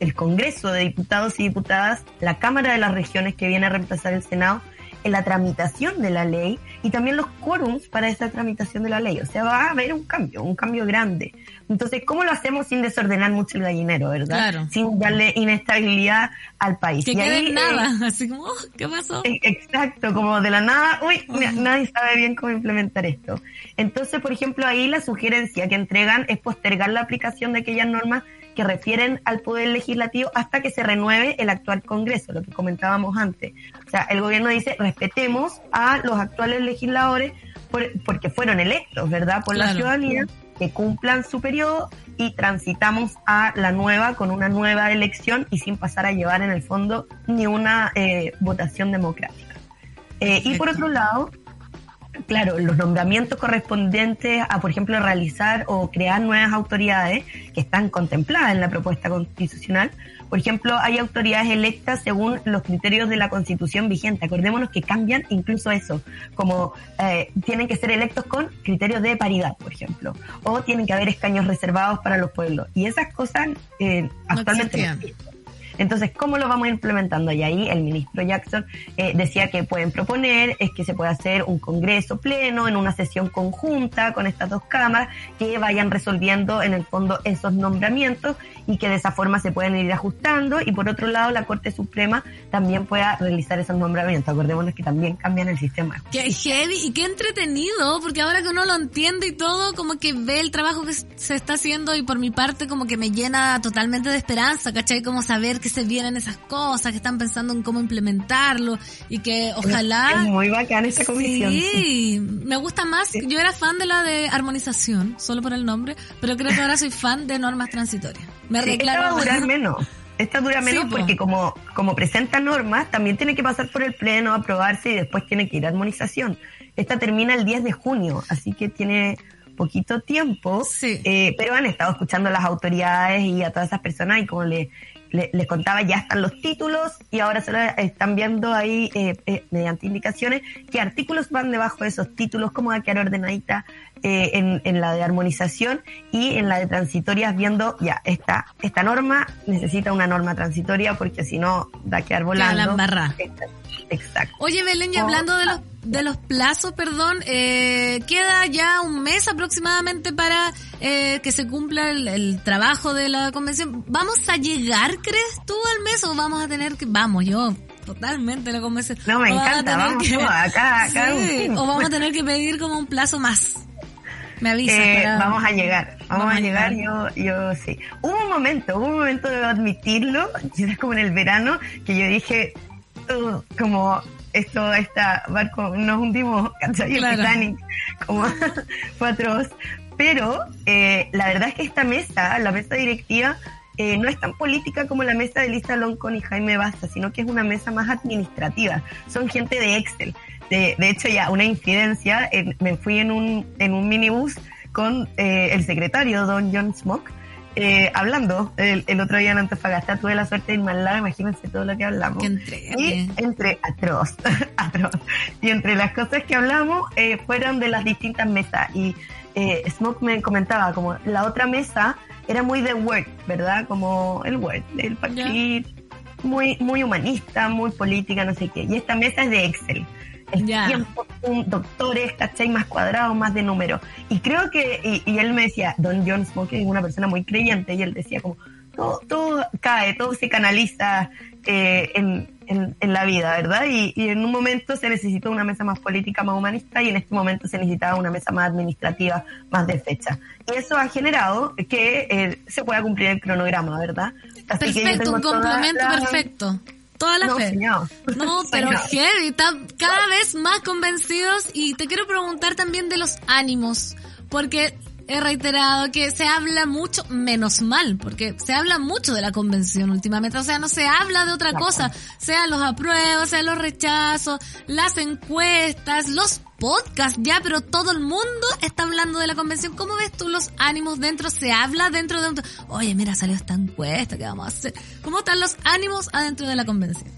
S4: el Congreso de Diputados y Diputadas, la Cámara de las Regiones que viene a reemplazar el Senado, en la tramitación de la ley y también los quórums para esa tramitación de la ley. O sea, va a haber un cambio, un cambio grande. Entonces, ¿cómo lo hacemos sin desordenar mucho el gallinero, verdad?
S3: Claro.
S4: Sin darle inestabilidad al país.
S3: Que
S4: Y
S3: quede
S4: ahí,
S3: en
S4: eh,
S3: nada, así como, oh, ¿qué pasó?
S4: eh, Exacto, como de la nada, uy, na- nadie sabe bien cómo implementar esto. Entonces, por ejemplo, ahí la sugerencia que entregan es postergar la aplicación de aquellas normas que refieren al poder legislativo hasta que se renueve el actual Congreso, lo que comentábamos antes. O sea, el gobierno dice, respetemos a los actuales legisladores por- porque fueron electos, ¿verdad? Por la ciudadanía, que cumplan su periodo y transitamos a la nueva con una nueva elección y sin pasar a llevar en el fondo ni una eh, votación democrática. Eh, y por otro lado, claro, los nombramientos correspondientes a, por ejemplo, realizar o crear nuevas autoridades que están contempladas en la propuesta constitucional. Por ejemplo, hay autoridades electas según los criterios de la constitución vigente. Acordémonos que cambian incluso eso, como eh, tienen que ser electos con criterios de paridad, por ejemplo, o tienen que haber escaños reservados para los pueblos. Y esas cosas eh, actualmente no existen. Entonces, ¿cómo lo vamos implementando? Y ahí el ministro Jackson eh, decía que pueden proponer es que se puede hacer un congreso pleno en una sesión conjunta con estas dos cámaras que vayan resolviendo en el fondo esos nombramientos y que de esa forma se pueden ir ajustando y por otro lado la Corte Suprema también pueda realizar esos nombramientos. Acordémonos que también cambian el sistema.
S3: Qué heavy y qué entretenido, porque ahora que uno lo entiende y todo, como que ve el trabajo que se está haciendo y por mi parte como que me llena totalmente de esperanza, ¿cachai? Como saber que se vienen esas cosas, que están pensando en cómo implementarlo y que ojalá...
S4: Es muy bacán esta comisión.
S3: Sí, me gusta más. Yo era fan de la de armonización, solo por el nombre, pero creo que ahora soy fan de normas transitorias. Me
S4: Sí, esta va a durar menos. Esta dura menos
S3: Sí, po.
S4: porque como, como presenta normas, también tiene que pasar por el pleno, aprobarse y después tiene que ir a armonización. Esta termina el 10 de junio, así que tiene poquito tiempo,
S3: Sí.
S4: eh, pero han estado escuchando a las autoridades y a todas esas personas y como le, le- les contaba, ya están los títulos y ahora solo están viendo ahí eh, eh, mediante indicaciones qué artículos van debajo de esos títulos, cómo va a quedar ordenadita eh, en, en la de armonización y en la de transitorias viendo ya esta, esta norma necesita una norma transitoria porque si no va a quedar volando.
S3: la.
S4: Exacto.
S3: Oye, Belén, y hablando de los, de los plazos, perdón, eh, queda ya un mes aproximadamente para eh, que se cumpla el, el trabajo de la convención. ¿Vamos a llegar, crees tú, al mes o vamos a tener que... Vamos, yo totalmente la convención.
S4: No, me
S3: O
S4: encanta, vamos acá- acá
S3: Sí,
S4: un-
S3: o vamos a tener que pedir como un plazo más. Me avisa.
S4: Eh,
S3: para-
S4: vamos a llegar, vamos,
S3: Vamos
S4: a
S3: a
S4: llegar,
S3: llegar.
S4: yo, yo sí. Hubo un momento, hubo un momento de admitirlo, quizás como en el verano, que yo dije, como esto, esta barco, nos hundimos, ¿cachai? El
S3: Claro.
S4: Titanic, como fue atroz. Pero eh, la verdad es que esta mesa, la mesa directiva, eh, no es tan política como la mesa de Lisa Loncon y Jaime Basta, sino que es una mesa más administrativa. Son gente de Excel. De, de hecho, ya una incidencia, en- me fui en un, en un minibús con eh, el secretario, don John Smoke, eh, hablando el, el otro día en Antofagasta. Tuve la suerte de irme al lado, imagínense todo lo que hablamos. Y entre atroz, atroz. Y entre las cosas que hablamos eh, fueron de las distintas mesas. Y eh, Smoke me comentaba como la otra mesa era muy de Word, ¿verdad? Como el Word, el partido, muy, muy humanista, muy política, no sé qué. Y esta mesa es de Excel. El
S3: Ya.
S4: tiempo, un doctores, ¿cachai? Más cuadrados, más de números. Y creo que, y, y él me decía, Don John Smoke es una persona muy creyente, y él decía como, todo, todo cae, todo se canaliza eh, en, en, en la vida, ¿verdad? Y, y en un momento se necesitó una mesa más política, más humanista, y en este momento se necesitaba una mesa más administrativa, más de fecha. Y eso ha generado que eh, se pueda cumplir el cronograma, ¿verdad? Así
S3: Perfecto, un complemento
S4: la-
S3: perfecto. Toda la
S4: No,
S3: fe. No, pero heavy, está cada vez más convencidos y te quiero preguntar también de los ánimos, porque he reiterado que se habla mucho, menos mal, porque se habla mucho de la convención últimamente, o sea, no se habla de otra cosa, sean los apruebos, sean los rechazos, las encuestas, los podcasts ya, pero todo el mundo está hablando de la convención. ¿Cómo ves tú los ánimos dentro? ¿Se habla dentro de un... Oye, mira, salió esta encuesta, ¿qué vamos a hacer? ¿Cómo están los ánimos adentro de la convención?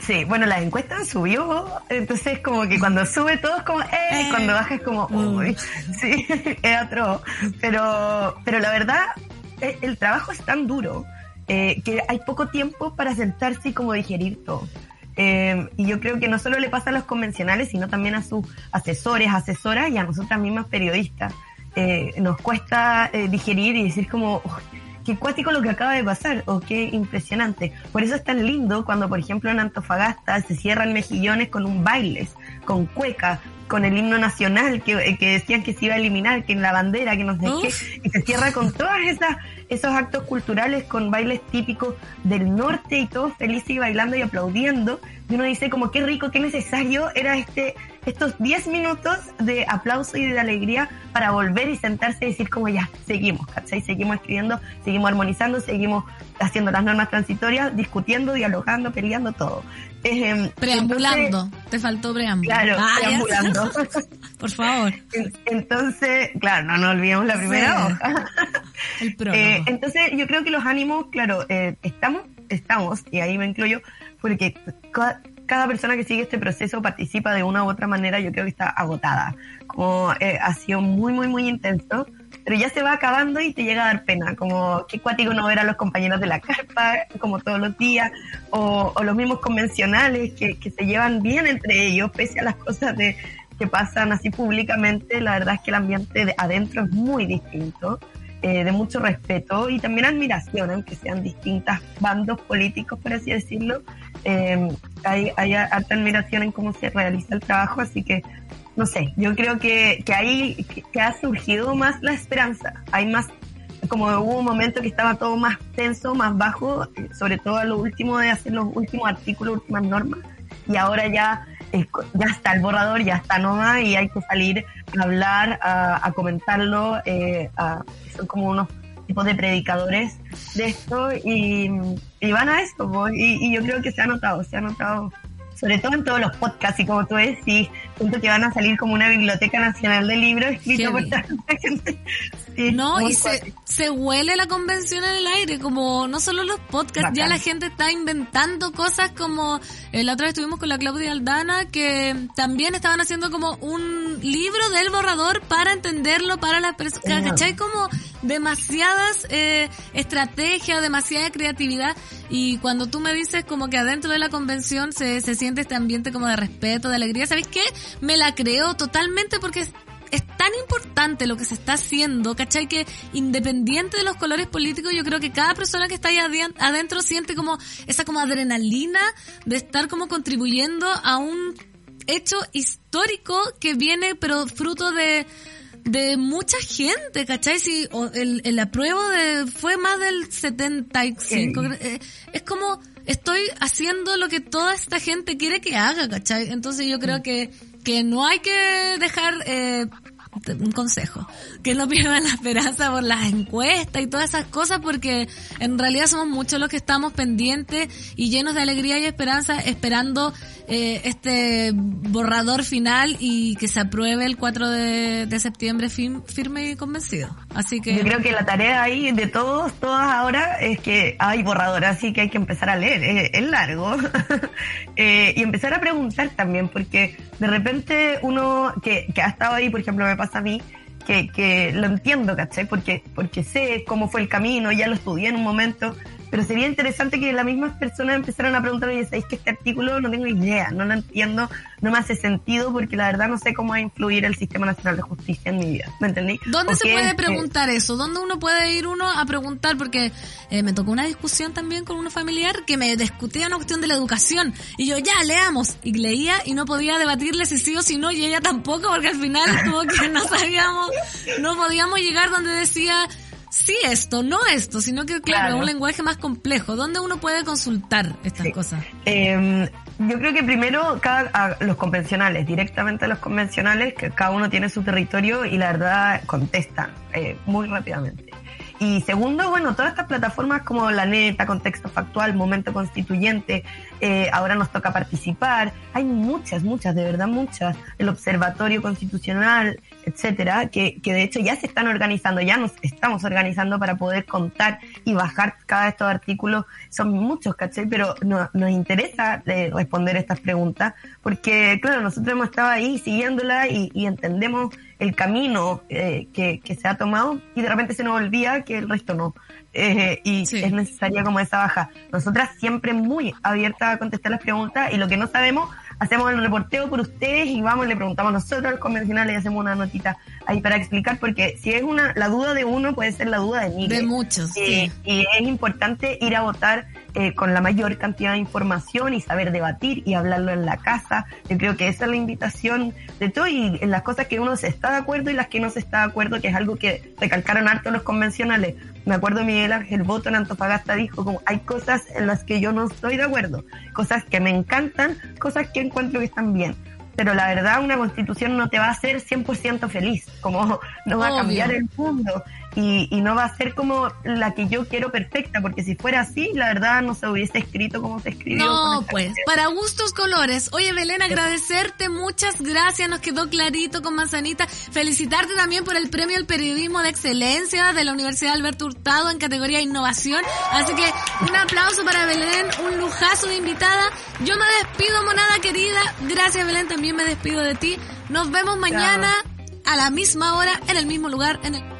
S4: Sí, bueno, las encuestas subió, entonces como que cuando sube todo es como, eh,
S3: Eh.
S4: cuando baja es como, uy, sí, es atroz. Pero, pero la verdad, eh, el trabajo es tan duro eh, que hay poco tiempo para sentarse y como digerir todo. Eh, y yo creo que no solo le pasa a los convencionales, sino también a sus asesores, asesoras y a nosotras mismas periodistas. Eh, nos cuesta eh, digerir y decir como, qué cuático lo que acaba de pasar, o qué impresionante. Por eso es tan lindo cuando, por ejemplo, en Antofagasta se cierran mejillones con un bailes, con cueca, con el himno nacional que, que decían que se iba a eliminar, que en la bandera, que nos dejé, y se cierra con todas esas esos actos culturales con bailes típicos del norte y todos felices y bailando y aplaudiendo. Y uno dice como qué rico, qué necesario era este estos 10 minutos de aplauso y de alegría para volver y sentarse y decir como ya, seguimos, ¿cachai? Seguimos escribiendo, seguimos armonizando, seguimos haciendo las normas transitorias, discutiendo, dialogando, peleando, todo.
S3: Eh, preambulando, te faltó preámbulo.
S4: Claro, ah, preambulando.
S3: Por favor.
S4: Entonces, claro, no nos olvidemos la primera hoja. El eh, entonces, yo creo que los ánimos, claro, eh, estamos, estamos, y ahí me incluyo, porque cada persona que sigue este proceso participa de una u otra manera, yo creo que está agotada. Como eh, ha sido muy, muy, muy intenso, pero ya se va acabando y te llega a dar pena, como qué cuático no ver a los compañeros de la carpa, como todos los días, o, los mismos convencionales que, que se llevan bien entre ellos, pese a las cosas de, que pasan así públicamente, la verdad es que el ambiente de adentro es muy distinto. Eh, de mucho respeto y también admiración, aunque sean distintas bandos políticos, por así decirlo. Eh, hay, hay alta admiración en cómo se realiza el trabajo, así que, no sé, yo creo que, que ahí que, ha surgido más la esperanza. Hay más, como hubo un momento que estaba todo más tenso, más bajo, sobre todo a lo último de hacer los últimos artículos, últimas normas, y ahora ya ya está el borrador, ya está nomás y hay que salir a hablar, a, comentarlo, eh, son como unos tipos de predicadores de esto y, van a esto, y, y, yo creo que se ha notado, se ha notado sobre todo en todos los podcasts, y como tú decís, siento que van a salir como una biblioteca nacional de libros escritos por tanta gente.
S3: no, y se, se, huele la convención en el aire, como no solo los podcasts, ya la gente está inventando cosas como, eh, la otra vez estuvimos con la Claudia Aldana, que también estaban haciendo como un libro del borrador para entenderlo para las personas, ¿cachai? Como demasiadas eh, estrategias, demasiada creatividad, y cuando tú me dices como que adentro de la convención se, se siente este ambiente como de respeto, de alegría, ¿sabes qué? Me la creo totalmente porque es, tan importante lo que se está haciendo, ¿cachai? Que independiente de los colores políticos, yo creo que cada persona que está ahí adentro siente como esa como adrenalina de estar como contribuyendo a un hecho histórico que viene pero fruto de de mucha gente, ¿cachai? Si el, el apruebo de, fue más del 75. Eh, es como, estoy haciendo lo que toda esta gente quiere que haga, ¿cachai? Entonces yo creo mm. que, que no hay que dejar eh, un consejo, que no pierdan la esperanza por las encuestas y todas esas cosas porque en realidad somos muchos los que estamos pendientes y llenos de alegría y esperanza esperando eh, este borrador final y que se apruebe el 4 de, septiembre firme y convencido. Así que
S4: yo creo que la tarea ahí de todos, todas ahora es que hay borrador, así que hay que empezar a leer, es, largo eh, y empezar a preguntar también porque de repente uno que, que ha estado ahí, por ejemplo, me pasa a mí, que, que lo entiendo, ¿cachai? Porque, porque sé cómo fue el camino, ya lo estudié en un momento, pero sería interesante que las mismas personas empezaran a preguntar, oye, ¿sabéis que este artículo no tengo idea, no lo entiendo, no me hace sentido porque la verdad no sé cómo va a influir el Sistema Nacional de Justicia en mi vida? ¿Me entendí?
S3: ¿Dónde se puede preguntar eso? ¿Dónde uno puede ir uno a preguntar? Porque eh, me tocó una discusión también con una familiar que me discutía una cuestión de la educación y yo ya leamos y leía y no podía debatirle si sí o si no y ella tampoco porque al final como que no sabíamos, no podíamos llegar donde decía sí esto, no esto, sino que, claro, un lenguaje más complejo. ¿Dónde uno puede consultar estas cosas?
S4: Em, yo creo que primero cada, los convencionales, directamente a los convencionales, que cada uno tiene su territorio y la verdad contestan eh, muy rápidamente. Y segundo, bueno, todas estas plataformas como La Neta, Contexto Factual, Momento Constituyente, eh, ahora nos toca participar. Hay muchas, muchas, de verdad muchas. El Observatorio Constitucional, etcétera, que, que de hecho ya se están organizando, ya nos estamos organizando para poder contar y bajar cada de estos artículos. Son muchos, ¿cachai? Pero no, nos interesa eh, responder estas preguntas porque, claro, nosotros hemos estado ahí siguiéndola y, y entendemos el camino eh, que, que, se ha tomado y de repente se nos olvida que el resto no. Eh, y es necesaria como esa baja. Nosotras siempre muy abiertas a contestar las preguntas y lo que no sabemos hacemos el reporteo por ustedes y vamos, le preguntamos nosotros al convencional y hacemos una notita ahí para explicar, porque si es una, la duda de uno puede ser la duda de miles.
S3: De muchos,
S4: Y es importante ir a votar eh, con la mayor cantidad de información y saber debatir y hablarlo en la casa. Yo creo que esa es la invitación de todo y en las cosas que uno se está de acuerdo y las que no se está de acuerdo, que es algo que recalcaron harto los convencionales. Me acuerdo Miguel Ángel Voto en Antofagasta dijo como hay cosas en las que yo no estoy de acuerdo, cosas que me encantan, cosas que encuentro que están bien pero la verdad una constitución no te va a hacer 100% feliz, como no va a cambiar el mundo y, y, no va a ser como la que yo quiero perfecta, porque si fuera así, la verdad no se hubiese escrito como se escribió.
S3: No, pues, para gustos colores. Oye, Belén, agradecerte, muchas gracias, nos quedó clarito con Manzanita. Felicitarte también por el premio al periodismo de excelencia de la Universidad Alberto Hurtado en categoría innovación. Así que un aplauso para Belén, un lujazo de invitada. Yo me despido, monada querida. Gracias, Belén, también me despido de ti. Nos vemos mañana a la misma hora, en el mismo lugar, en el